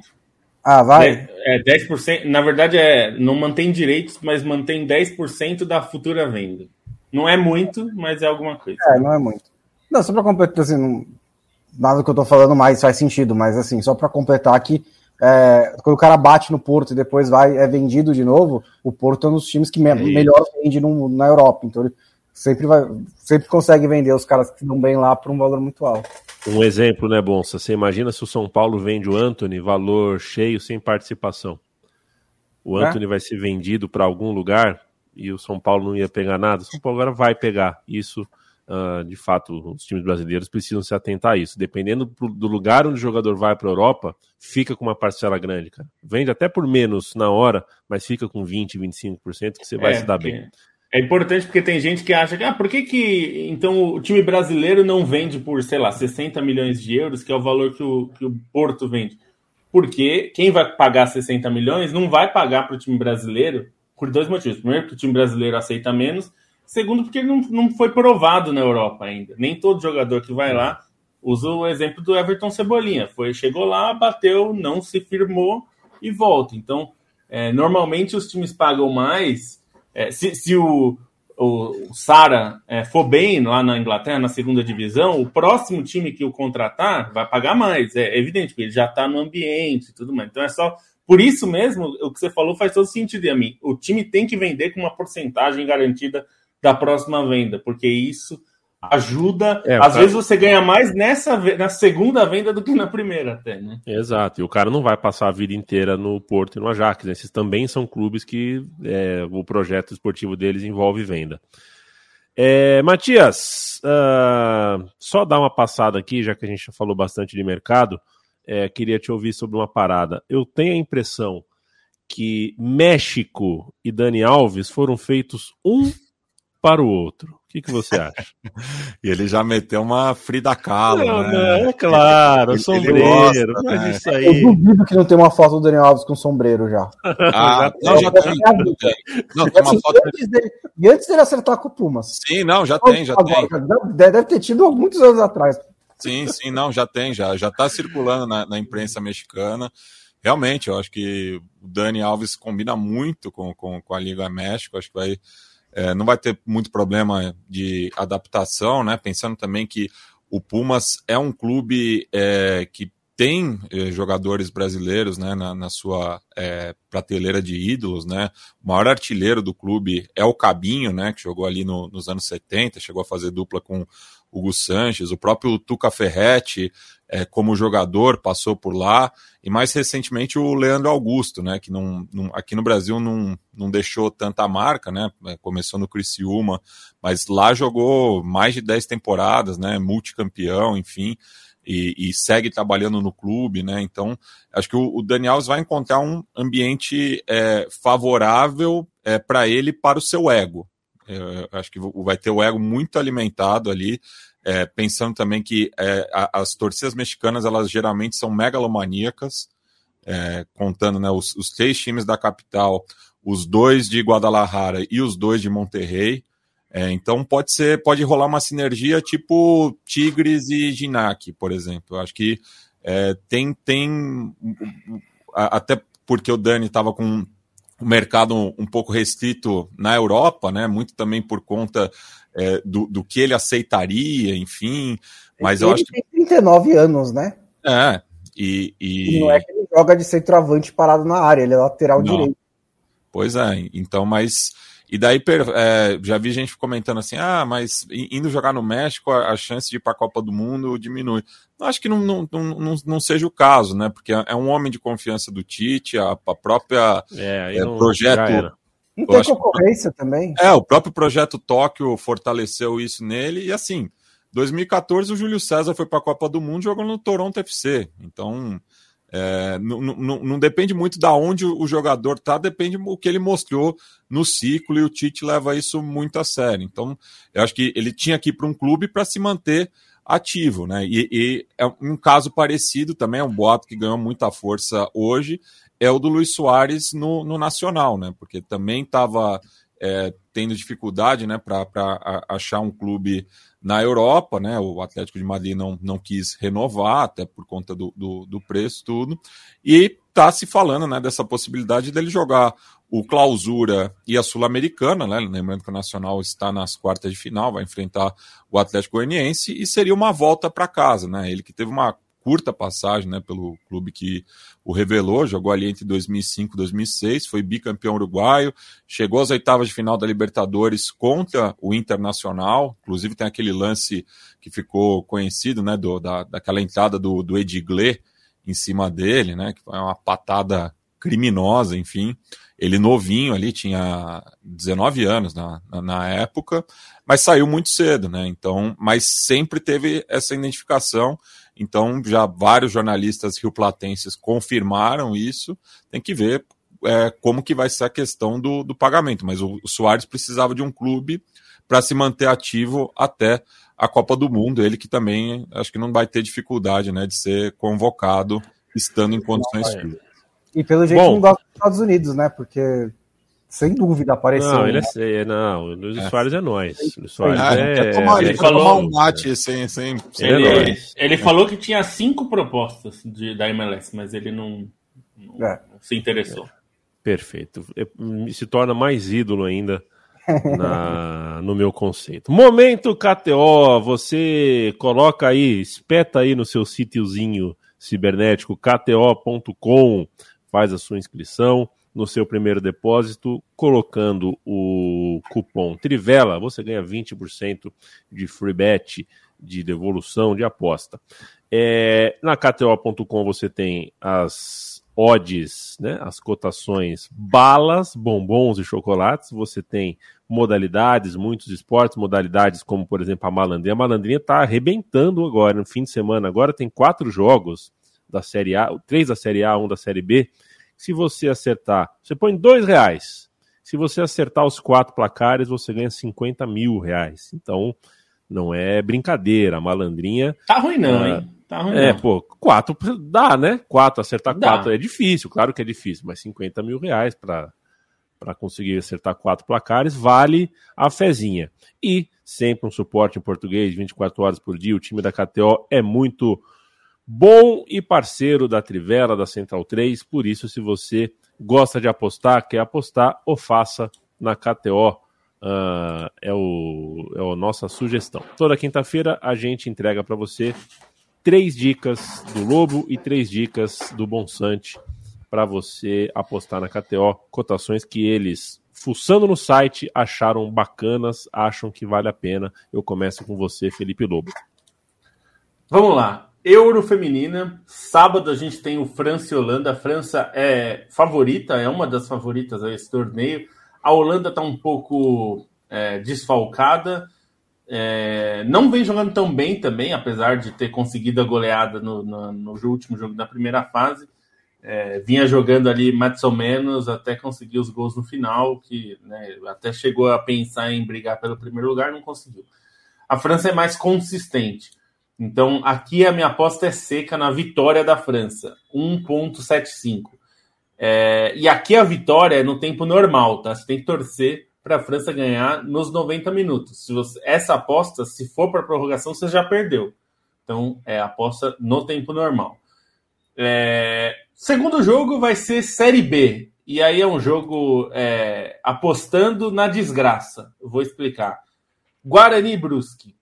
Ah, vai? É, é 10%. Na verdade, é, não mantém direitos, mas mantém 10% da futura venda. Não é muito, mas é alguma coisa. É, não é muito. Não, só para completar, assim, não, nada que eu tô falando mais faz sentido, mas assim, só para completar aqui, é, quando o cara bate no Porto e depois vai é vendido de novo, o Porto é um dos times que me, é melhor vende no, na Europa. Então ele sempre vai, sempre consegue vender os caras que dão bem lá por um valor muito alto. Um exemplo, né, Bonsa? Você imagina se o São Paulo vende o Anthony, valor cheio, sem participação. O é? Anthony é? vai ser vendido para algum lugar e o São Paulo não ia pegar nada. O São Paulo agora vai pegar. Isso Uh, de fato, os times brasileiros precisam se atentar a isso. Dependendo do lugar onde o jogador vai para a Europa, fica com uma parcela grande, cara. Vende até por menos na hora, mas fica com 20, 25% que você vai é, se dar bem. É importante porque tem gente que acha que, ah, por que, que então o time brasileiro não vende por, sei lá, 60 milhões de euros, que é o valor que o, que o Porto vende? Porque quem vai pagar 60 milhões não vai pagar para o time brasileiro por dois motivos. Primeiro, que o time brasileiro aceita menos, Segundo, porque ele não, não foi provado na Europa ainda. Nem todo jogador que vai lá usa o exemplo do Everton Cebolinha. Foi, chegou lá, bateu, não se firmou e volta. Então, é, normalmente os times pagam mais. É, se, se o, o, o Sara é, for bem lá na Inglaterra, na segunda divisão, o próximo time que o contratar vai pagar mais. É, evidente, porque ele já está no ambiente e tudo mais. Então é só. Por isso mesmo, o que você falou faz todo sentido mim. O time tem que vender com uma porcentagem garantida da próxima venda, porque isso ajuda. É, Às cara... vezes você ganha mais nessa na segunda venda do que na primeira, até, né? Exato. E o cara não vai passar a vida inteira no Porto e no Ajax. Né? Esses também são clubes que é, o projeto esportivo deles envolve venda. É, Matias, uh, só dar uma passada aqui, já que a gente já falou bastante de mercado, é, queria te ouvir sobre uma parada. Eu tenho a impressão que México e Dani Alves foram feitos um para o outro. O que, que você acha? e ele já meteu uma Frida Kahlo, não, né? Não, é claro, ele, sombreiro, ele gosta, né? isso aí. Eu duvido que não tem uma foto do Daniel Alves com sombreiro já. Ah, não, já tem. Não, tem uma foto... Antes dele, e antes dele acertar com o Pumas. Sim, não, já tem, já Agora, tem. Deve ter tido muitos anos atrás. Sim, sim, não, já tem, já já está circulando na, na, imprensa mexicana. Realmente, eu acho que o Dani Alves combina muito com, com, com a Liga México, acho que vai é, não vai ter muito problema de adaptação, né? Pensando também que o Pumas é um clube é, que tem é, jogadores brasileiros né, na, na sua é, prateleira de ídolos, né? O maior artilheiro do clube é o Cabinho, né? Que jogou ali no, nos anos 70, chegou a fazer dupla com Hugo Sanches, o próprio Tuca Ferretti, é, como jogador, passou por lá, e mais recentemente o Leandro Augusto, né, que não, não, aqui no Brasil não, não deixou tanta marca, né, é, começou no Criciúma, mas lá jogou mais de 10 temporadas, né, multicampeão, enfim, e, e segue trabalhando no clube, né, então acho que o, o vai encontrar um ambiente é, favorável é, para ele, para o seu ego, eu acho que vai ter o ego muito alimentado ali, é, pensando também que é, as torcidas mexicanas elas geralmente são megalomaníacas, é, contando né, os, os, três times da capital, os dois de Guadalajara e os dois de Monterrey. É, então pode ser, pode rolar uma sinergia tipo Tigres e Ginac, por exemplo. Eu acho que é, tem, tem até porque o Dani estava com o mercado um pouco restrito na Europa, né? Muito também por conta é, do, do que ele aceitaria, enfim. Mas ele eu acho que. Tem 39 anos, né? É. E, e... e, não é que ele joga de centroavante parado na área, ele é lateral não. direito. Pois é, então, mas e daí é, já vi gente comentando assim: ah, mas indo jogar no México, a, chance de ir para a Copa do Mundo diminui. Acho que não, não, não, não, seja o caso, né? Porque é um homem de confiança do Tite, a, a própria é, é, projeto. Não tem concorrência que, também. É, o próprio projeto Tóquio fortaleceu isso nele, e assim, 2014 o Júlio César foi para a Copa do Mundo jogando no Toronto FC. Então, é, não, não, não, depende muito da onde o jogador tá, depende do que ele mostrou no ciclo e o Tite leva isso muito a sério. Então, eu acho que ele tinha que ir para um clube para se manter ativo, né? E, e, é um caso parecido também, é um boato que ganhou muita força hoje, é o do Luiz Soares no, no Nacional, né? Porque também estava é, tendo dificuldade né, para achar um clube na Europa, né? O Atlético de Madrid não, não quis renovar, até por conta do, do, do preço, tudo. E está se falando né, dessa possibilidade dele jogar o Clausura e a Sul-Americana, né? Lembrando que o Nacional está nas quartas de final, vai enfrentar o Atlético Goianiense e seria uma volta para casa, né? Ele que teve uma curta passagem né, pelo clube que o revelou, jogou ali entre 2005 e 2006, foi bicampeão uruguaio, chegou às oitavas de final da Libertadores contra o Internacional, inclusive tem aquele lance que ficou conhecido, né, do, da, daquela entrada do, do Ediglé em cima dele, né, que foi uma patada criminosa, enfim. Ele novinho ali, tinha 19 anos na, na, época, mas saiu muito cedo, né? Então, mas sempre teve essa identificação então, já vários jornalistas rioplatenses confirmaram isso. Tem que ver é, como que vai ser a questão do, do pagamento. Mas o, o Soares precisava de um clube para se manter ativo até a Copa do Mundo. Ele que também acho que não vai ter dificuldade né, de ser convocado estando em condições físicas. E pelo jeito Bom, não gosta dos Estados Unidos, né? Porque sem dúvida, apareceu. Não, ele é, é não, o Luiz é. Soares é nós. O Soares ah, é, tomar, ele, ele falou um mate sem, sem, sem ele, ele, ele, falou que tinha cinco propostas de, da MLS, mas ele não, não, é. se interessou. Perfeito. Se torna mais ídolo ainda na, no meu conceito. Momento KTO, você coloca aí, espeta aí no seu sítiozinho cibernético kto.com, faz a sua inscrição no seu primeiro depósito, colocando o cupom Trivela, você ganha 20% de free bet, de devolução de aposta. É, na KTO.com você tem as odds, né, as cotações balas, bombons e chocolates, você tem modalidades, muitos esportes, modalidades como, por exemplo, a malandrinha. A malandrinha está arrebentando agora, no fim de semana. Agora tem quatro jogos da Série A, três da Série A, um da Série B, se você acertar, você põe dois reais. Se você acertar os quatro placares, você ganha 50 mil reais. Então, não é brincadeira. Malandrinha. Tá ruim, não, uh, hein? Tá ruim, é, não. pô, quatro dá, né? Quatro, acertar dá. quatro é difícil, claro que é difícil, mas 50 mil reais para para conseguir acertar quatro placares, vale a fezinha. E sempre um suporte em português, 24 horas por dia. O time da KTO é muito bom e parceiro da Trivela, da Central 3. Por isso, se você gosta de apostar, quer apostar, o faça na KTO. Uh, ah, é, o, é a nossa sugestão. Toda quinta-feira a gente entrega para você três dicas do Lobo e três dicas do Bonsante para você apostar na KTO. Cotações que eles, fuçando no site, acharam bacanas, acham que vale a pena. Eu começo com você, Felipe Lobo. Vamos lá. Euro feminina. Sábado a gente tem o França e Holanda. A França é favorita, é uma das favoritas a esse torneio. A Holanda está um pouco é, desfalcada. É, não vem jogando tão bem também, apesar de ter conseguido a goleada no, no, no último jogo da primeira fase. É, vinha jogando ali mais ou menos até conseguir os gols no final, que né, até chegou a pensar em brigar pelo primeiro lugar, não conseguiu. A França é mais consistente. Então, aqui a minha aposta é seca na vitória da França, 1,75. É, e aqui a vitória é no tempo normal, tá? Você tem que torcer para a França ganhar nos 90 minutos. Se você, essa aposta, se for para prorrogação, você já perdeu. Então, é aposta no tempo normal. É, segundo jogo vai ser Série B. E aí é um jogo é, apostando na desgraça. Vou explicar. Guarani Brusque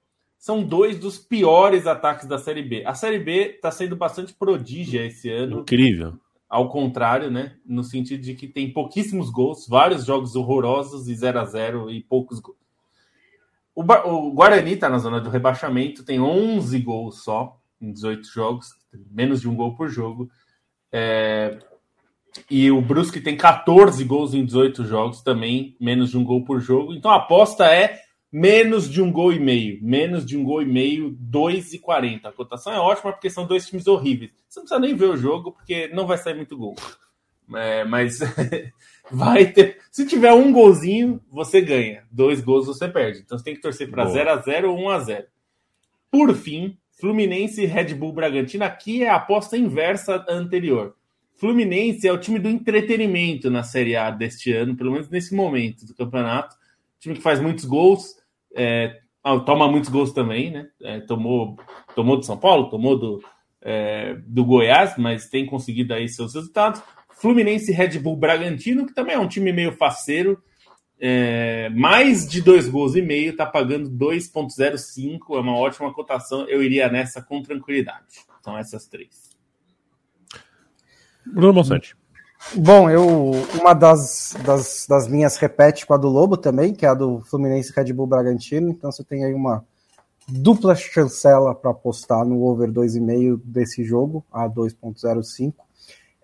são dois dos piores ataques da Série B. A Série B está sendo bastante prodígia esse ano. Incrível. Ao contrário, né? No sentido de que tem pouquíssimos gols, vários jogos horrorosos e 0 a 0 e poucos gols. O, o Guarani está na zona do rebaixamento, tem 11 gols só em 18 jogos, menos de um gol por jogo. É... E o Brusque tem 14 gols em 18 jogos, também menos de um gol por jogo. Então a aposta é menos de um gol e meio. Menos de um gol e meio, 2,40. A cotação é ótima porque são dois times horríveis. Você não precisa nem ver o jogo porque não vai sair muito gol. É, mas vai ter. Se tiver um golzinho, você ganha. Dois gols você perde. Então você tem que torcer para 0x0 ou 1x0. Por fim, Fluminense e Red Bull Bragantino. Aqui é a aposta inversa anterior. Fluminense é o time do entretenimento na Série A deste ano, pelo menos nesse momento do campeonato. Time que faz muitos gols, é, toma muitos gols também, né? É, tomou, tomou do São Paulo, tomou do, é, do Goiás, mas tem conseguido aí seus resultados. Fluminense Red Bull Bragantino, que também é um time meio faceiro, é, mais de dois gols e meio, tá pagando 2,05, é uma ótima cotação. Eu iria nessa com tranquilidade. São essas três. Bruno Monsante. Bom, eu uma das, das, das, minhas repete com a do Lobo também, que é a do Fluminense Red Bull Bragantino. Então você tem aí uma dupla chancela para apostar no over 2,5 desse jogo, a 2,05.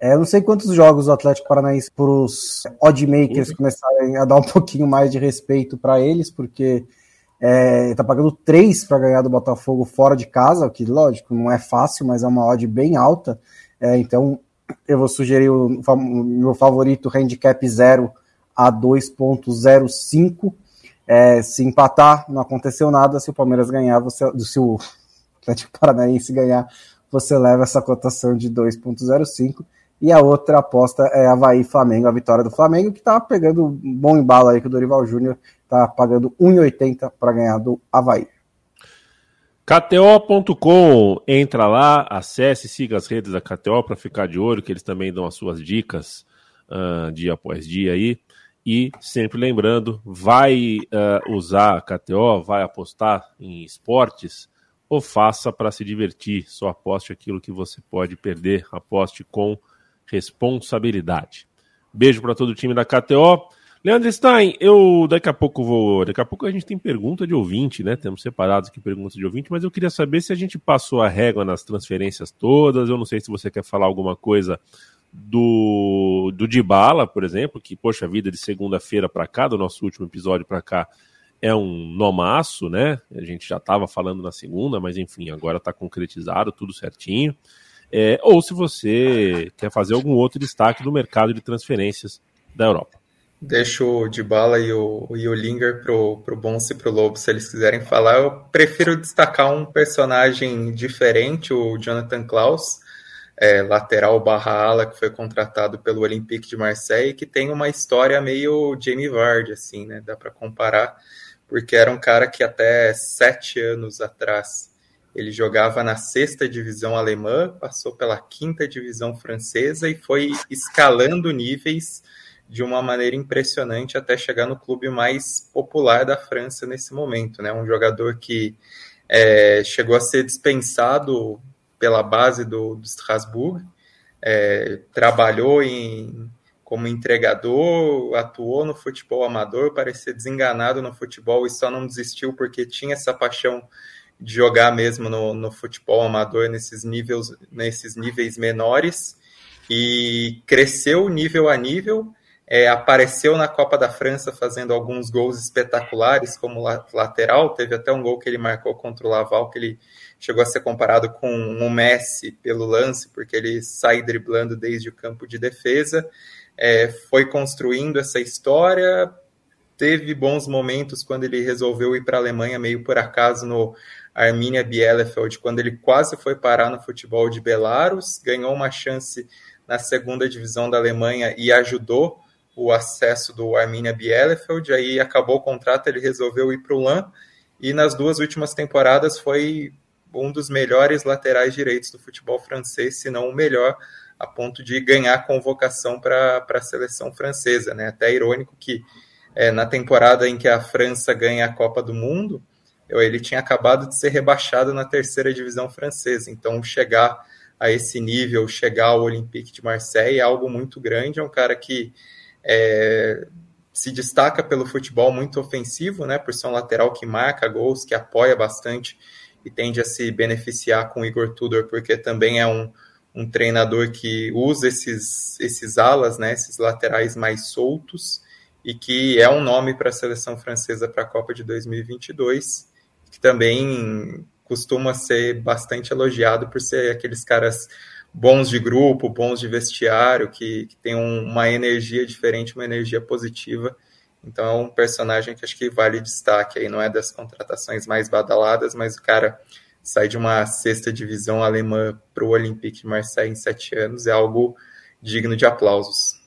É, eu não sei quantos jogos o Atlético Paranaense para os oddmakers uhum. começarem a dar um pouquinho mais de respeito para eles, porque é, tá pagando 3 para ganhar do Botafogo fora de casa, o que, lógico, não é fácil, mas é uma odd bem alta. É, então, eu vou sugerir o, o meu favorito handicap 0 a 2.05. É, se empatar, não aconteceu nada. Se o Palmeiras ganhar, você, se o Atlético Paranaense ganhar, você leva essa cotação de 2.05. E a outra aposta é Havaí Flamengo, a vitória do Flamengo, que tá pegando um bom embalo aí que o Dorival Júnior tá pagando 1,80 para ganhar do Havaí. KTO.com, entra lá, acesse, siga as redes da KTO para ficar de olho, que eles também dão as suas dicas uh, dia após dia aí. E sempre lembrando, vai uh, usar a KTO, vai apostar em esportes, ou faça para se divertir. Só aposte aquilo que você pode perder. Aposte com responsabilidade. Beijo para todo o time da KTO. Leandro Stein, eu daqui a pouco vou. Daqui a pouco a gente tem pergunta de ouvinte, né? Temos separados aqui perguntas de ouvinte, mas eu queria saber se a gente passou a régua nas transferências todas. Eu não sei se você quer falar alguma coisa do, do Dibala, por exemplo, que, poxa vida, de segunda-feira para cá, do nosso último episódio para cá, é um nomaço, né? A gente já estava falando na segunda, mas enfim, agora está concretizado, tudo certinho. É, ou se você quer fazer algum outro destaque do mercado de transferências da Europa. Deixo o Dybala e o, e o Linger pro, pro Bonse e pro Lobo, se eles quiserem falar. Eu prefiro destacar um personagem diferente, o Jonathan Klaus, é, lateral barra ala, que foi contratado pelo Olympique de Marseille, que tem uma história meio Jamie Vardy, assim, né? Dá para comparar, porque era um cara que até sete anos atrás ele jogava na sexta divisão alemã, passou pela quinta divisão francesa e foi escalando níveis de uma maneira impressionante até chegar no clube mais popular da França nesse momento. Né? Um jogador que é, chegou a ser dispensado pela base do, do Strasbourg, é, trabalhou em, como entregador, atuou no futebol amador, parecia desenganado no futebol e só não desistiu porque tinha essa paixão de jogar mesmo no, no futebol amador nesses níveis, nesses níveis menores e cresceu nível a nível é, apareceu na Copa da França fazendo alguns gols espetaculares como lateral. Teve até um gol que ele marcou contra o Laval, que ele chegou a ser comparado com o Messi pelo lance, porque ele sai driblando desde o campo de defesa. É, foi construindo essa história. Teve bons momentos quando ele resolveu ir para a Alemanha, meio por acaso, no Arminia Bielefeld, quando ele quase foi parar no futebol de Belarus, ganhou uma chance na segunda divisão da Alemanha e ajudou o acesso do Arminia Bielefeld, aí acabou o contrato, ele resolveu ir para o LAN, e nas duas últimas temporadas foi um dos melhores laterais direitos do futebol francês, se não o melhor, a ponto de ganhar convocação para a seleção francesa. Né? Até irônico que é, na temporada em que a França ganha a Copa do Mundo, ele tinha acabado de ser rebaixado na terceira divisão francesa, então chegar a esse nível, chegar ao Olympique de Marseille é algo muito grande, é um cara que é, se destaca pelo futebol muito ofensivo, né, por ser um lateral que marca gols, que apoia bastante e tende a se beneficiar com o Igor Tudor, porque também é um, um treinador que usa esses, esses alas, né, esses laterais mais soltos, e que é um nome para a seleção francesa para a Copa de 2022, que também costuma ser bastante elogiado por ser aqueles caras bons de grupo, bons de vestiário, que, que tem um, uma energia diferente, uma energia positiva. Então é um personagem que acho que vale destaque aí, não é das contratações mais badaladas, mas o cara sai de uma sexta divisão alemã para o Olympique de Marseille em sete anos, é algo digno de aplausos.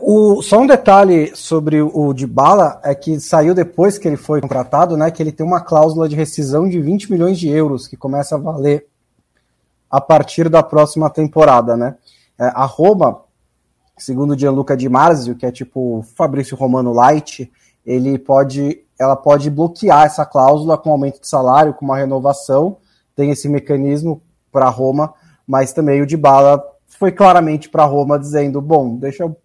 O, só um detalhe sobre o Dybala é que saiu depois que ele foi contratado, né, que ele tem uma cláusula de rescisão de 20 milhões de euros que começa a valer a partir da próxima temporada, né? É, a Roma, segundo Gianluca Di Marzio, que é tipo Fabrício Romano Light, ele pode, ela pode bloquear essa cláusula com aumento de salário, com uma renovação, tem esse mecanismo para Roma, mas também o Dybala foi claramente para Roma dizendo, bom, deixa eu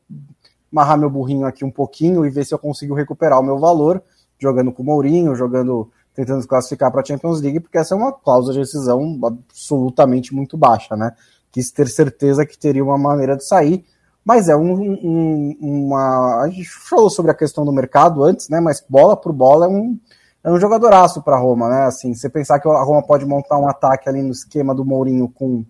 amarrar meu burrinho aqui um pouquinho e ver se eu consigo recuperar o meu valor, jogando com o Mourinho, jogando, tentando se classificar para a Champions League, porque essa é uma cláusula de decisão absolutamente muito baixa, né? Quis ter certeza que teria uma maneira de sair, mas é um, um, uma. A gente falou sobre a questão do mercado antes, né? Mas bola por bola é um, é um jogadoraço para Roma, né? Assim, você pensar que a Roma pode montar um ataque ali no esquema do Mourinho com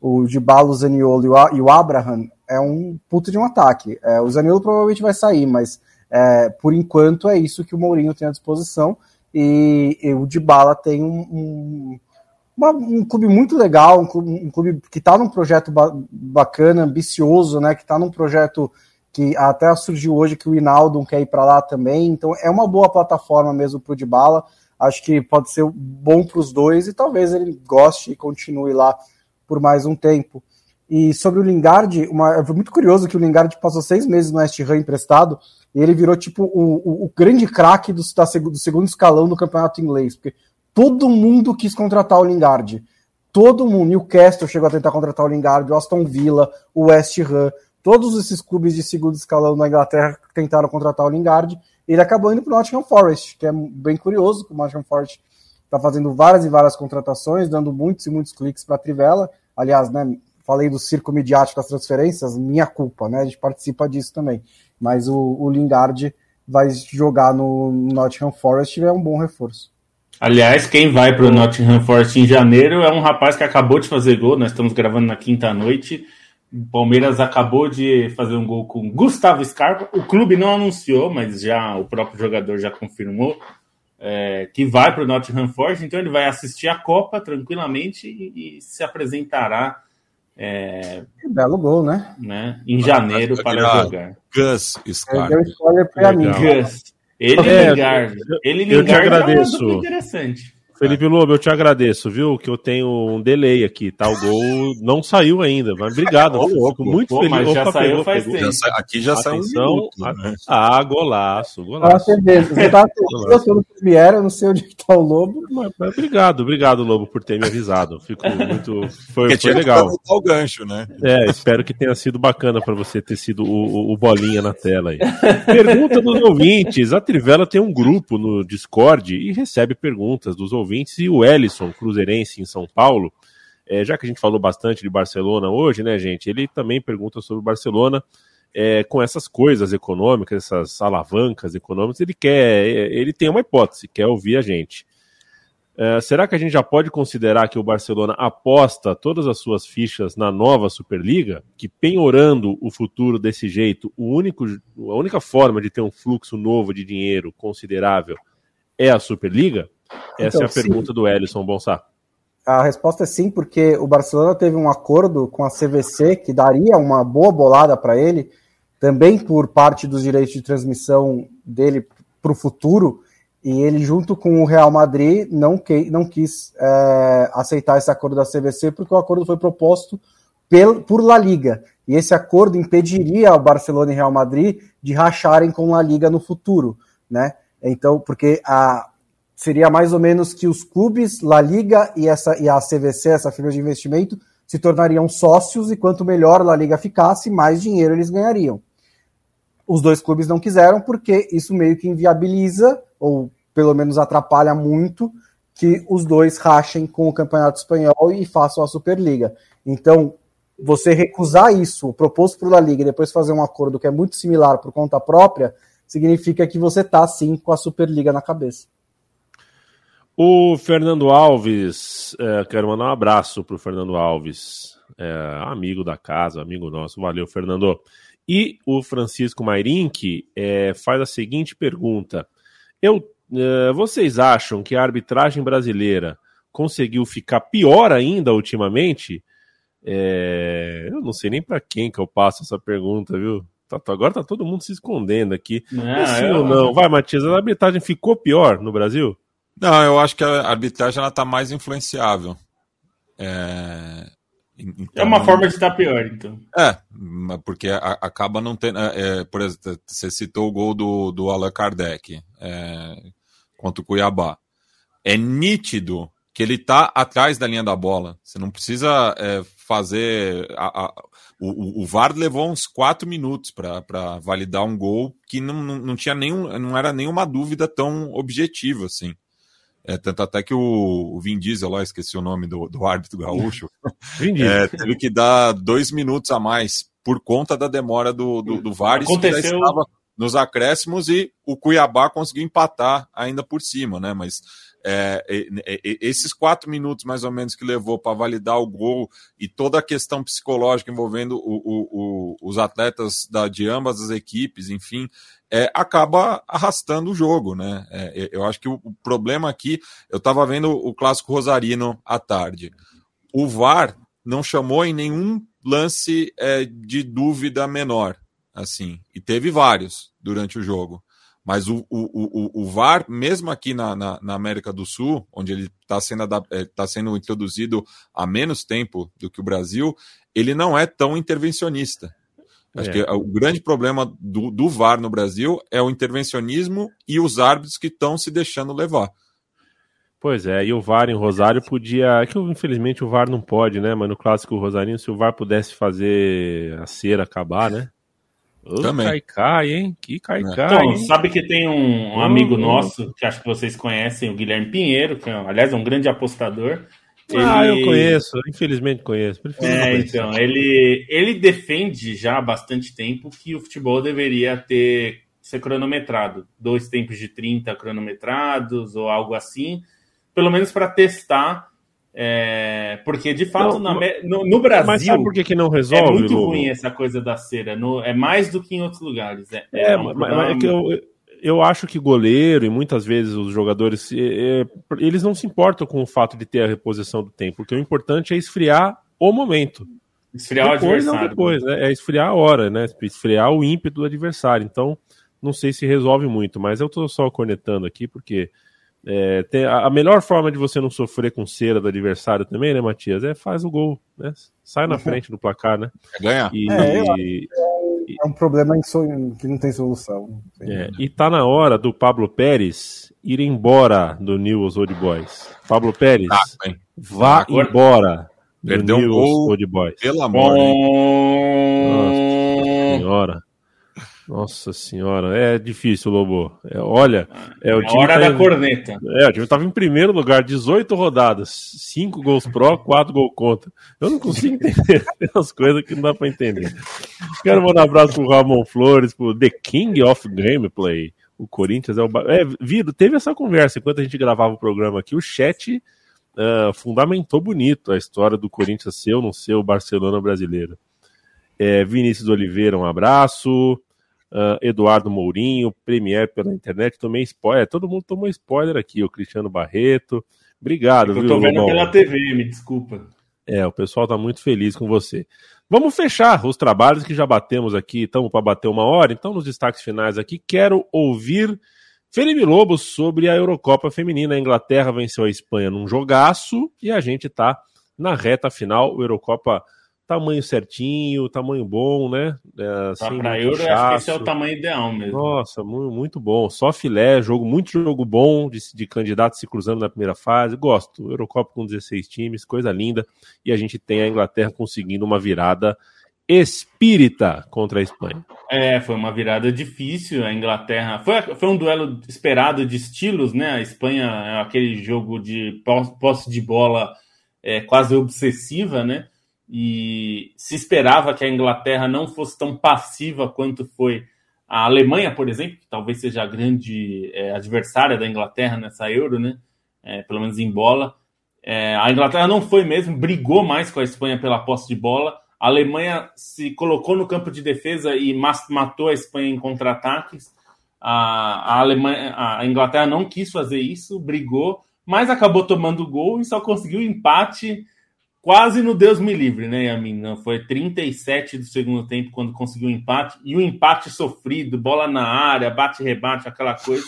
o Dybala, o Zaniolo e o Abraham, é um puto de um ataque. É, o Zaniolo provavelmente vai sair, mas é, por enquanto é isso que o Mourinho tem à disposição. E, e o Dybala tem um, um, uma, um clube muito legal, um clube, um clube que está num projeto ba bacana, ambicioso, né? Que está num projeto que até surgiu hoje que o Inaldo quer ir para lá também. Então é uma boa plataforma mesmo para o Dybala. Acho que pode ser bom para os dois e talvez ele goste e continue lá por mais um tempo. E sobre o Lingard, uma, foi muito curioso que o Lingard passou seis meses no West Ham emprestado e ele virou tipo o, o, o grande craque do, do, segundo escalão do campeonato inglês, porque todo mundo quis contratar o Lingard. Todo mundo. E o Castle chegou a tentar contratar o Lingard, o Aston Villa, o West Ham, todos esses clubes de segundo escalão na Inglaterra tentaram contratar o Lingard. Ele acabou indo para o Nottingham Forest, que é bem curioso, que o Nottingham Forest está fazendo várias e várias contratações, dando muitos e muitos cliques para a Trivela. Aliás, né, falei do circo midiático das transferências, minha culpa, né? A gente participa disso também. Mas o, o Lingard vai jogar no Nottingham Forest e é um bom reforço. Aliás, quem vai para o Nottingham Forest em janeiro é um rapaz que acabou de fazer gol. Nós estamos gravando na quinta noite. O Palmeiras acabou de fazer um gol com Gustavo Scarpa. O clube não anunciou, mas já o próprio jogador já confirmou é, que vai para o Nottingham Forest. Então ele vai assistir a Copa tranquilamente e, e se apresentará é, belo gol, né? né? Em janeiro para jogar. Gus Scarpa. Gus. Ele é, Lingard. Ele Lingard eu te agradeço. É interessante. Felipe Lobo, eu te agradeço, viu? Que eu tenho um delay aqui, tá? O gol não saiu ainda, mas obrigado. Oh, fico muito Pô, feliz. Mas já Opa, saiu pegou, faz pegou. tempo. Já aqui já saiu um minuto, né? Ah, golaço, golaço. Ah, você tá no Premiere, eu não sei onde está o Lobo. Mas, mas, obrigado, obrigado, Lobo, por ter me avisado. Fico muito. Foi, foi legal. o gancho, né? É, espero que tenha sido bacana para você ter sido o, o, o, bolinha na tela aí. Pergunta dos ouvintes. A Trivela tem um grupo no Discord e recebe perguntas dos ouvintes ouvintes, e o Ellison, cruzeirense em São Paulo, é, já que a gente falou bastante de Barcelona hoje, né, gente, ele também pergunta sobre Barcelona é, com essas coisas econômicas, essas alavancas econômicas, ele quer, ele tem uma hipótese, quer ouvir a gente. É, será que a gente já pode considerar que o Barcelona aposta todas as suas fichas na nova Superliga, que penhorando o futuro desse jeito, o único, a única forma de ter um fluxo novo de dinheiro considerável é a Superliga? Essa então, é a sim. pergunta do Ellison Bonsá. A resposta é sim, porque o Barcelona teve um acordo com a CVC que daria uma boa bolada para ele, também por parte dos direitos de transmissão dele para o futuro, e ele, junto com o Real Madrid, não, que, não quis é, aceitar esse acordo da CVC, porque o acordo foi proposto pel, por La Liga. E esse acordo impediria o Barcelona e Real Madrid de racharem com La Liga no futuro, né? Então, porque a, seria mais ou menos que os clubes, La Liga e, essa, e a CVC, essa firma de investimento, se tornariam sócios e quanto melhor a La Liga ficasse, mais dinheiro eles ganhariam. Os dois clubes não quiseram porque isso meio que inviabiliza, ou pelo menos atrapalha muito, que os dois rachem com o Campeonato Espanhol e façam a Superliga. Então, você recusar isso, proposto por La Liga, e depois fazer um acordo que é muito similar por conta própria, significa que você está sim com a Superliga na cabeça. O Fernando Alves, é, quero mandar um abraço para o Fernando Alves, é, amigo da casa, amigo nosso. Valeu, Fernando. E o Francisco Mairink é, faz a seguinte pergunta: Eu, é, vocês acham que a arbitragem brasileira conseguiu ficar pior ainda ultimamente? É... Eu não sei nem para quem que eu passo essa pergunta, viu? Tá, tá, agora tá todo mundo se escondendo aqui. Não, sim eu... ou não? Vai, Matias, a arbitragem ficou pior no Brasil? Não, eu acho que a arbitragem ela tá mais influenciável. É... Então, é uma forma de estar pior, então. É, porque acaba não tendo. É, é, por exemplo, você citou o gol do, do Allan Kardec é, contra o Cuiabá. É nítido que ele está atrás da linha da bola. Você não precisa é, fazer. A, a, o, o, VAR levou uns quatro minutos para validar um gol que não, não, não tinha nenhum, não era nenhuma dúvida tão objetiva assim. É, tanto até que o, Vin Diesel, lá, esqueci o nome do, do árbitro gaúcho, é, teve que dar dois minutos a mais por conta da demora do, do, do VAR. Aconteceu... Isso estava nos acréscimos e o Cuiabá conseguiu empatar ainda por cima, né? Mas é, esses quatro minutos mais ou menos que levou para validar o gol e toda a questão psicológica envolvendo o, o, o, os atletas da, de ambas as equipes, enfim, é, acaba arrastando o jogo, né? É, eu acho que o, problema aqui, eu estava vendo o clássico Rosarino à tarde. O VAR não chamou em nenhum lance é, de dúvida menor, assim, e teve vários durante o jogo. Mas o, o, o, o VAR, mesmo aqui na, na, na América do Sul, onde ele está sendo, é, tá sendo introduzido há menos tempo do que o Brasil, ele não é tão intervencionista. Acho é. que o grande problema do, do VAR no Brasil é o intervencionismo e os árbitros que estão se deixando levar. Pois é, e o VAR em Rosário podia. É que infelizmente o VAR não pode, né? Mas no clássico Rosarinho, se o VAR pudesse fazer a cera acabar, né? Oh, Também. Cai, cai, hein? Que cai, cai. Então, sabe que tem um, um amigo nosso, que acho que vocês conhecem, o Guilherme Pinheiro, que é, aliás, é um grande apostador. Ah, eu conheço, infelizmente conheço. É, então, ele, ele defende já há bastante tempo que o futebol deveria ter ser cronometrado, dois tempos de 30 cronometrados ou algo assim, pelo menos para testar, é, porque de fato não, na, no, no, Brasil. Mas sabe por que, que não resolve? É muito ruim essa coisa da cera, no, é mais do que em outros lugares. É, é, é um mas, é que eu, eu acho que goleiro e muitas vezes os jogadores é, é, eles não se importam com o fato de ter a reposição do tempo, porque o importante é esfriar o momento. Esfriar depois, o adversário. Não depois, né? É esfriar a hora, né? Esfriar o ímpeto do adversário. Então, não sei se resolve muito, mas eu tô só cornetando aqui porque é, tem, a, melhor forma de você não sofrer com cera do adversário também, né, Matias? É faz o gol, né? Sai na uhum. frente do placar, né? É ganhar. E, é, e, é um problema que não tem solução. É, e tá na hora do Pablo Pérez ir embora do News Old Boys. Pablo Pérez, ah, vá Agora, embora do Perdeu News um gol, Old Boys. Pelo amor. Nossa senhora. Nossa senhora, é difícil, Lobo. É, olha, é o é time. Hora tá da em, corneta. É, o time estava em primeiro lugar, 18 rodadas, 5 gols pró, 4 gols contra. Eu não consigo entender as coisas que não dá para entender. Quero mandar um abraço pro Ramon Flores, pro The King of Gameplay. O Corinthians é o. É, Vido, teve essa conversa enquanto a gente gravava o programa aqui. O chat uh, fundamentou bonito a história do Corinthians ser ou não ser o Barcelona brasileiro. É, Vinícius Oliveira, um abraço. Uh, Eduardo Mourinho, Premier pela internet, tomei spoiler. Todo mundo tomou spoiler aqui, o Cristiano Barreto. Obrigado, Eu tô vendo pela TV, me desculpa. É, o pessoal tá muito feliz com você. Vamos fechar os trabalhos que já batemos aqui, estamos para bater uma hora. Então, nos destaques finais aqui, quero ouvir Felipe Lobo sobre a Eurocopa Feminina. A Inglaterra venceu a Espanha num jogaço e a gente tá na reta final. O Eurocopa tamanho certinho, tamanho bom, né? É, tá para euro, eu acho que esse é o tamanho ideal mesmo. Nossa, muito, muito bom. Só filé, jogo, muito jogo bom de, de candidatos se cruzando na primeira fase. Gosto. Eurocopa com 16 times, coisa linda. E a gente tem a Inglaterra conseguindo uma virada espírita contra a Espanha. É, foi uma virada difícil. A Inglaterra foi, foi um duelo esperado de estilos, né? A Espanha é aquele jogo de posse de bola é, quase obsessiva, né? E se esperava que a Inglaterra não fosse tão passiva quanto foi a Alemanha, por exemplo, que talvez seja a grande é, adversária da Inglaterra nessa Euro, né? É, pelo menos em bola. É, a Inglaterra não foi mesmo, brigou mais com a Espanha pela posse de bola. A Alemanha se colocou no campo de defesa e matou a Espanha em contra-ataques. A, a, Alemanha, a Inglaterra não quis fazer isso, brigou, mas acabou tomando gol e só conseguiu empate quase no Deus me livre, né, Yamin? Não, foi 37 do segundo tempo quando conseguiu o empate, e o um empate sofrido, bola na área, bate-rebate, aquela coisa.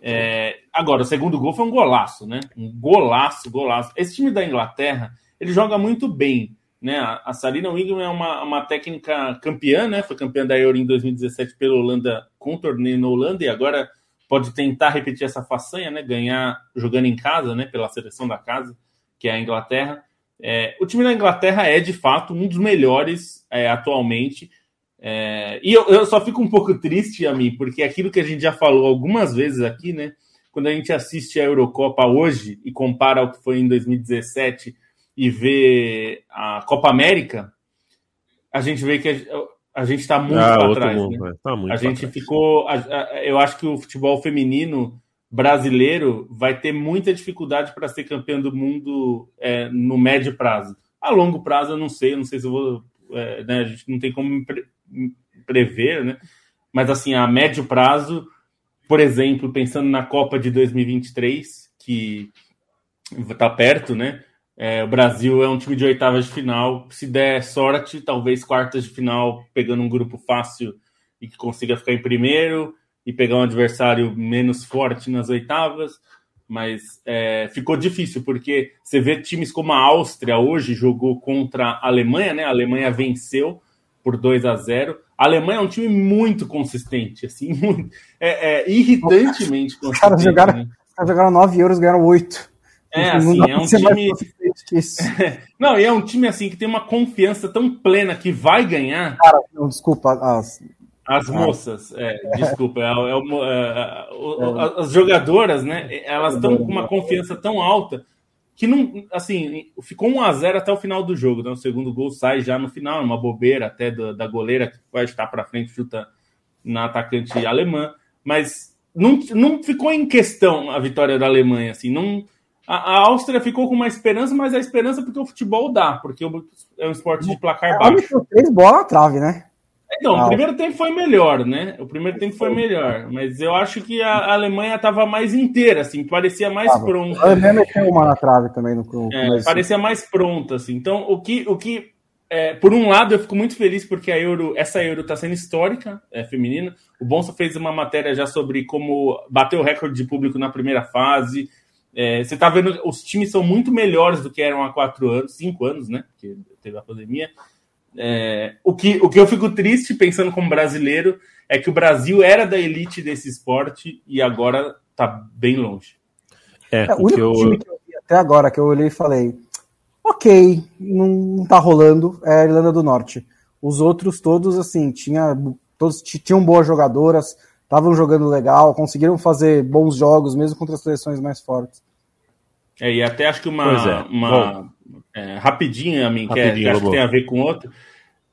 É, agora, o segundo gol foi um golaço, né? Um golaço, golaço. Esse time da Inglaterra, ele joga muito bem, né? A Sarina Wingman é uma, uma técnica campeã, né? Foi campeã da Euro em 2017 pela Holanda, com torneio na Holanda, e agora pode tentar repetir essa façanha, né? Ganhar jogando em casa, né? Pela seleção da casa, que é a Inglaterra. É, o time da Inglaterra é, de fato, um dos melhores é, atualmente. É, e eu, eu, só fico um pouco triste a mim, porque aquilo que a gente já falou algumas vezes aqui, né? Quando a gente assiste a Eurocopa hoje e compara ao que foi em 2017 e vê a Copa América, a gente vê que a, a gente está muito ah, para trás. Mundo, né? tá muito a gente trás. ficou. A, a, eu acho que o futebol feminino brasileiro vai ter muita dificuldade para ser campeão do mundo é, no médio prazo. A longo prazo, eu não sei, eu não sei se eu vou. É, né, a gente não tem como prever, né? Mas assim, a médio prazo, por exemplo, pensando na Copa de 2023, que está perto, né? É, o Brasil é um time de oitavas de final. Se der sorte, talvez quartas de final, pegando um grupo fácil e que consiga ficar em primeiro e pegar um adversário menos forte nas oitavas. Mas é, ficou difícil, porque você vê times como a Áustria hoje jogou contra a Alemanha, né? A Alemanha venceu por 2 a 0 A Alemanha é um time muito consistente, assim, muito, é, é irritantemente consistente. Os caras jogaram, né? jogaram 9 euros ganharam 8. É, assim, é um time. não, e é um time assim que tem uma confiança tão plena que vai ganhar. Cara, não, desculpa, as, as moças, é, desculpa, é, é, é, as jogadoras, né? Elas estão com uma confiança tão alta que não, assim, ficou 1 a 0 até o final do jogo. Né? O segundo gol sai já no final, uma bobeira até da, da goleira que vai estar para frente, chuta na atacante alemã, mas não, não ficou em questão a vitória da Alemanha, assim, não a, a, Áustria ficou com uma esperança, mas a esperança é porque o futebol dá, porque é um esporte de placar baixo. Três bolas na trave, né? Então, o primeiro tempo foi melhor, né? O primeiro tempo foi melhor, mas eu acho que a Alemanha estava mais inteira, assim, parecia mais pronta. A Alemanha meteu uma na trave também no clube. É, parecia mais pronta, assim. Então, o que, o que é, por um lado, eu fico muito feliz porque a Euro, essa Euro está sendo histórica, é feminina. O Bonsa fez uma matéria já sobre como bateu o recorde de público na primeira fase, é, você está vendo, os times são muito melhores do que eram há quatro anos, cinco anos, né? Porque teve a pandemia. É, o, que, o que eu fico triste pensando como brasileiro é que o Brasil era da elite desse esporte e agora está bem longe. É, é o único eu... time que eu vi até agora que eu olhei e falei, ok, não tá rolando, é a Irlanda do Norte. Os outros todos, assim, tinha, todos tinham boas jogadoras, estavam jogando legal, conseguiram fazer bons jogos, mesmo contra as seleções mais fortes. É, e até acho que uma, é. uma é, rapidinha, a mim, que, é, que acho que tem a ver com outro,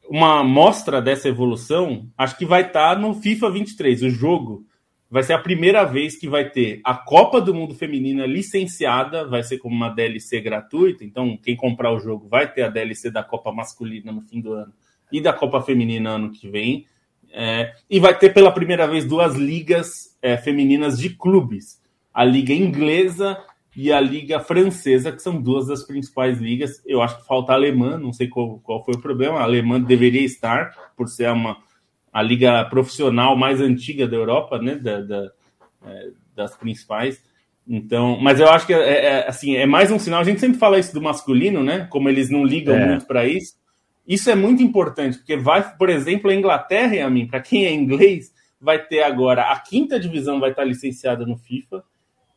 uma mostra dessa evolução, acho que vai estar tá no FIFA 23, o jogo. Vai ser a primeira vez que vai ter a Copa do Mundo Feminina licenciada, vai ser como uma DLC gratuita, então quem comprar o jogo vai ter a DLC da Copa Masculina no fim do ano e da Copa Feminina ano que vem. É, e vai ter pela primeira vez duas ligas é, femininas de clubes: a Liga Inglesa e a Liga Francesa, que são duas das principais ligas. Eu acho que falta a alemã, não sei qual, qual foi o problema. A alemã deveria estar, por ser uma, a liga profissional mais antiga da Europa, né, da, da é, das principais. Então, mas eu acho que é, é, assim é mais um sinal. A gente sempre fala isso do masculino, né? Como eles não ligam é. muito para isso. Isso é muito importante, porque vai, por exemplo, a Inglaterra, a mim, para quem é inglês, vai ter agora a quinta divisão vai estar licenciada no FIFA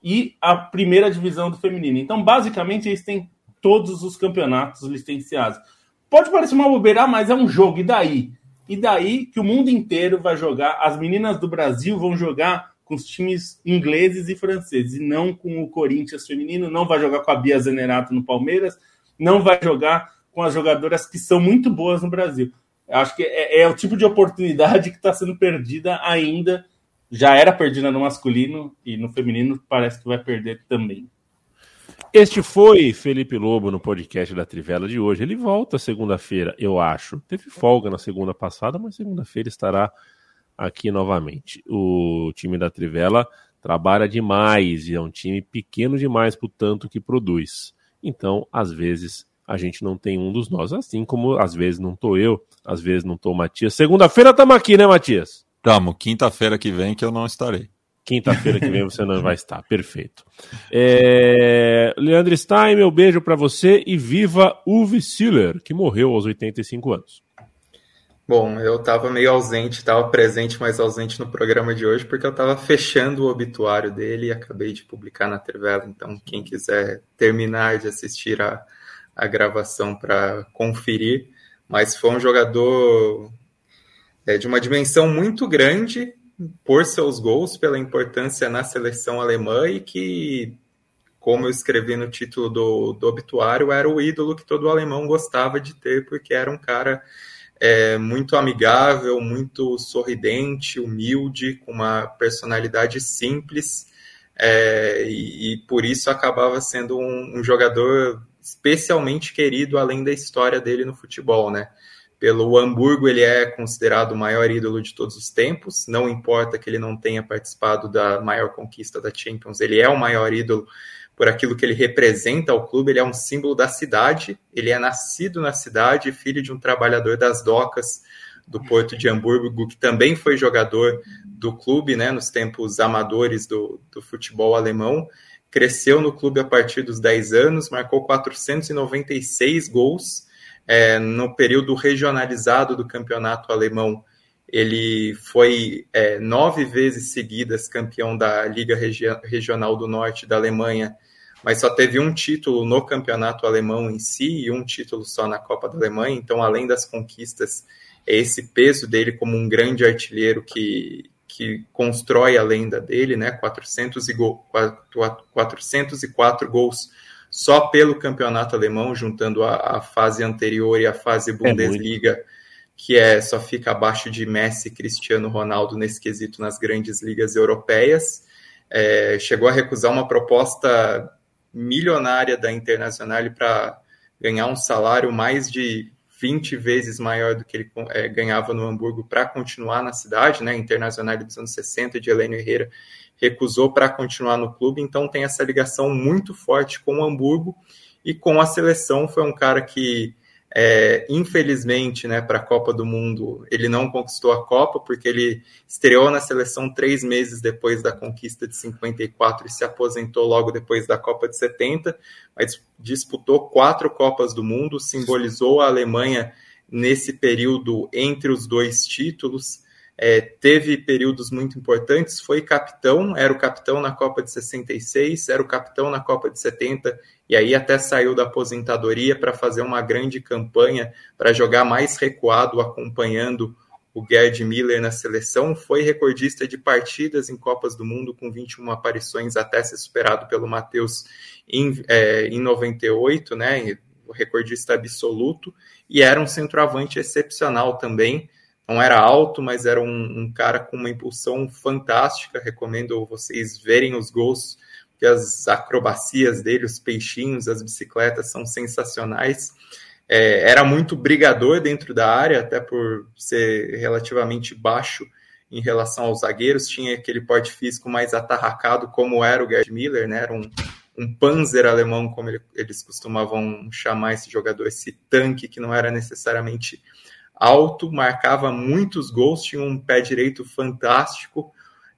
e a primeira divisão do feminino. Então, basicamente, eles têm todos os campeonatos licenciados. Pode parecer uma bobeira, mas é um jogo, e daí? E daí que o mundo inteiro vai jogar, as meninas do Brasil vão jogar com os times ingleses e franceses, e não com o Corinthians feminino, não vai jogar com a Bia Zenerato no Palmeiras, não vai jogar com as jogadoras que são muito boas no Brasil. Eu acho que é, é o tipo de oportunidade que está sendo perdida ainda. Já era perdida no masculino e no feminino parece que vai perder também. Este foi Felipe Lobo no podcast da Trivela de hoje. Ele volta segunda-feira, eu acho. Teve folga na segunda passada, mas segunda-feira estará aqui novamente. O time da Trivela trabalha demais e é um time pequeno demais o tanto que produz. Então, às vezes, a gente não tem um dos nós, assim como às vezes não tô eu, às vezes não tô o Matias. Segunda-feira estamos aqui, né, Matias? Tamo, quinta-feira que vem que eu não estarei. Quinta-feira que vem você não vai estar, perfeito. É... Leandro Stein, meu beijo para você e viva Uwe Siller, que morreu aos 85 anos. Bom, eu estava meio ausente, estava presente, mas ausente no programa de hoje, porque eu estava fechando o obituário dele e acabei de publicar na Trivela. Então, quem quiser terminar de assistir a, a gravação para conferir, mas foi um jogador é, de uma dimensão muito grande por seus gols, pela importância na seleção alemã e que, como eu escrevi no título do, do obituário, era o ídolo que todo alemão gostava de ter, porque era um cara é, muito amigável, muito sorridente, humilde, com uma personalidade simples, é, e, e, por isso acabava sendo um, um jogador especialmente querido além da história dele no futebol, né? Pelo Hamburgo, ele é considerado o maior ídolo de todos os tempos. Não importa que ele não tenha participado da maior conquista da Champions, ele é o maior ídolo por aquilo que ele representa ao clube. Ele é um símbolo da cidade. Ele é nascido na cidade, filho de um trabalhador das docas do Porto de Hamburgo, que também foi jogador do clube, né, nos tempos amadores do, do futebol alemão cresceu no clube a partir dos 10 anos, marcou 496 gols é, no período regionalizado do campeonato alemão. Ele foi é, nove vezes seguidas campeão da Liga Regi Regional do Norte da Alemanha, mas só teve um título no campeonato alemão em si e um título só na Copa da Alemanha. Então, além das conquistas, é esse peso dele como um grande artilheiro que, que constrói a lenda dele, né? 400 e go 404 gols só pelo campeonato alemão, juntando a, a fase anterior e a fase é Bundesliga, é que é só fica abaixo de Messi e Cristiano Ronaldo nesse quesito nas grandes ligas europeias. É, chegou a recusar uma proposta milionária da Internacional para ganhar um salário mais de 20 vezes maior do que ele é, ganhava no Hamburgo para continuar na cidade, né? Internacional dos anos 60 de Heleno Herrera recusou para continuar no clube, então tem essa ligação muito forte com o Hamburgo e com a seleção. Foi um cara que é, infelizmente, né, para a Copa do Mundo, ele não conquistou a Copa, porque ele estreou na seleção três meses depois da conquista de 54 e se aposentou logo depois da Copa de 70, mas disputou quatro Copas do Mundo, simbolizou a Alemanha nesse período entre os dois títulos é, teve períodos muito importantes, foi capitão, era o capitão na Copa de 66, era o capitão na Copa de 70, e aí até saiu da aposentadoria para fazer uma grande campanha para jogar mais recuado, acompanhando o Gerd Miller na seleção, foi recordista de partidas em Copas do Mundo com 21 aparições até ser superado pelo Matheus em, é, em 98, né, recordista absoluto, e era um centroavante excepcional também, não era alto, mas era um, um, cara com uma impulsão fantástica. Recomendo vocês verem os gols, porque as acrobacias dele, os peixinhos, as bicicletas são sensacionais. É, era muito brigador dentro da área, até por ser relativamente baixo em relação aos zagueiros. Tinha aquele porte físico mais atarracado, como era o Gerd Miller, né? Era um, um panzer alemão, como ele, eles costumavam chamar esse jogador, esse tanque que não era necessariamente alto, marcava muitos gols, tinha um pé direito fantástico,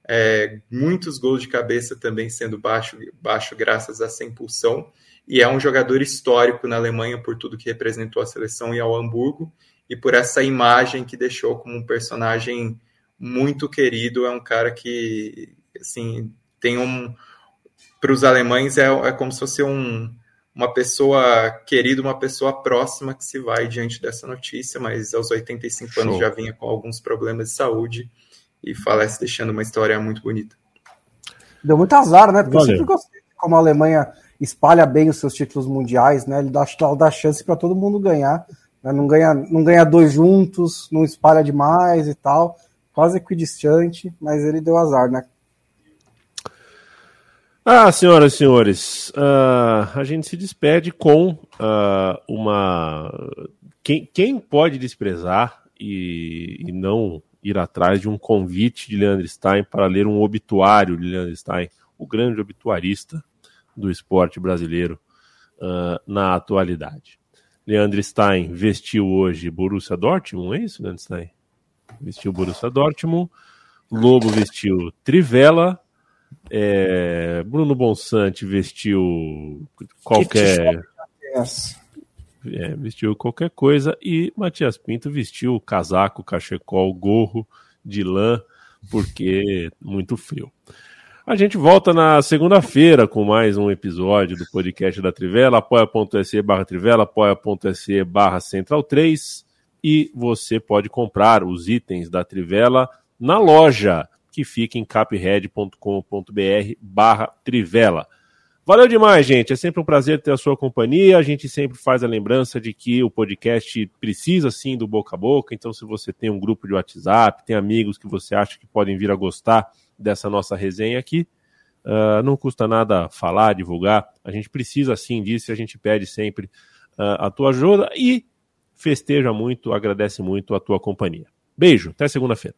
é, muitos gols de cabeça também sendo baixo, baixo graças a essa impulsão. E é um jogador histórico na Alemanha por tudo que representou a seleção e ao Hamburgo, e por essa imagem que deixou como um personagem muito querido. É um cara que, assim, tem um. Para os alemães, é, é como se fosse um, uma pessoa querida, uma pessoa próxima que se vai diante dessa notícia, mas aos 85 Show. anos já vinha com alguns problemas de saúde e falece deixando uma história muito bonita. Deu muito azar, né? Porque Valeu. eu sempre gostei de como a Alemanha espalha bem os seus títulos mundiais, né? Ele dá, dá chance para todo mundo ganhar. Né? Não, ganha, não ganha dois juntos, não espalha demais e tal. Quase equidistante, mas ele deu azar, né? Ah, senhoras e senhores, uh, a gente se despede com uh, uma. Quem, quem, pode desprezar e, e, não ir atrás de um convite de Leandro Stein para ler um obituário de Leandro Stein, o grande obituarista do esporte brasileiro uh, na atualidade? Leandro Stein vestiu hoje Borussia Dortmund, é isso, Leandro Stein? Vestiu Borussia Dortmund. Lobo vestiu Trivela. É, Bruno Bonsante vestiu qualquer. É, vestiu qualquer coisa. E Matias Pinto vestiu casaco, cachecol, gorro de lã, porque muito frio. A gente volta na segunda-feira com mais um episódio do podcast da Trivela, apoia.se barra Trivela, apoia.se barra Central 3 e você pode comprar os itens da Trivela na loja que fica em capred.com.br barra Trivela. Valeu demais, gente. É sempre um prazer ter a sua companhia. A gente sempre faz a lembrança de que o podcast precisa sim do boca a boca. Então, se você tem um grupo de WhatsApp, tem amigos que você acha que podem vir a gostar dessa nossa resenha aqui. Uh, não custa nada falar, divulgar. A gente precisa sim disso e a gente pede sempre uh, a tua ajuda e festeja muito, agradece muito a tua companhia. Beijo, até segunda-feira.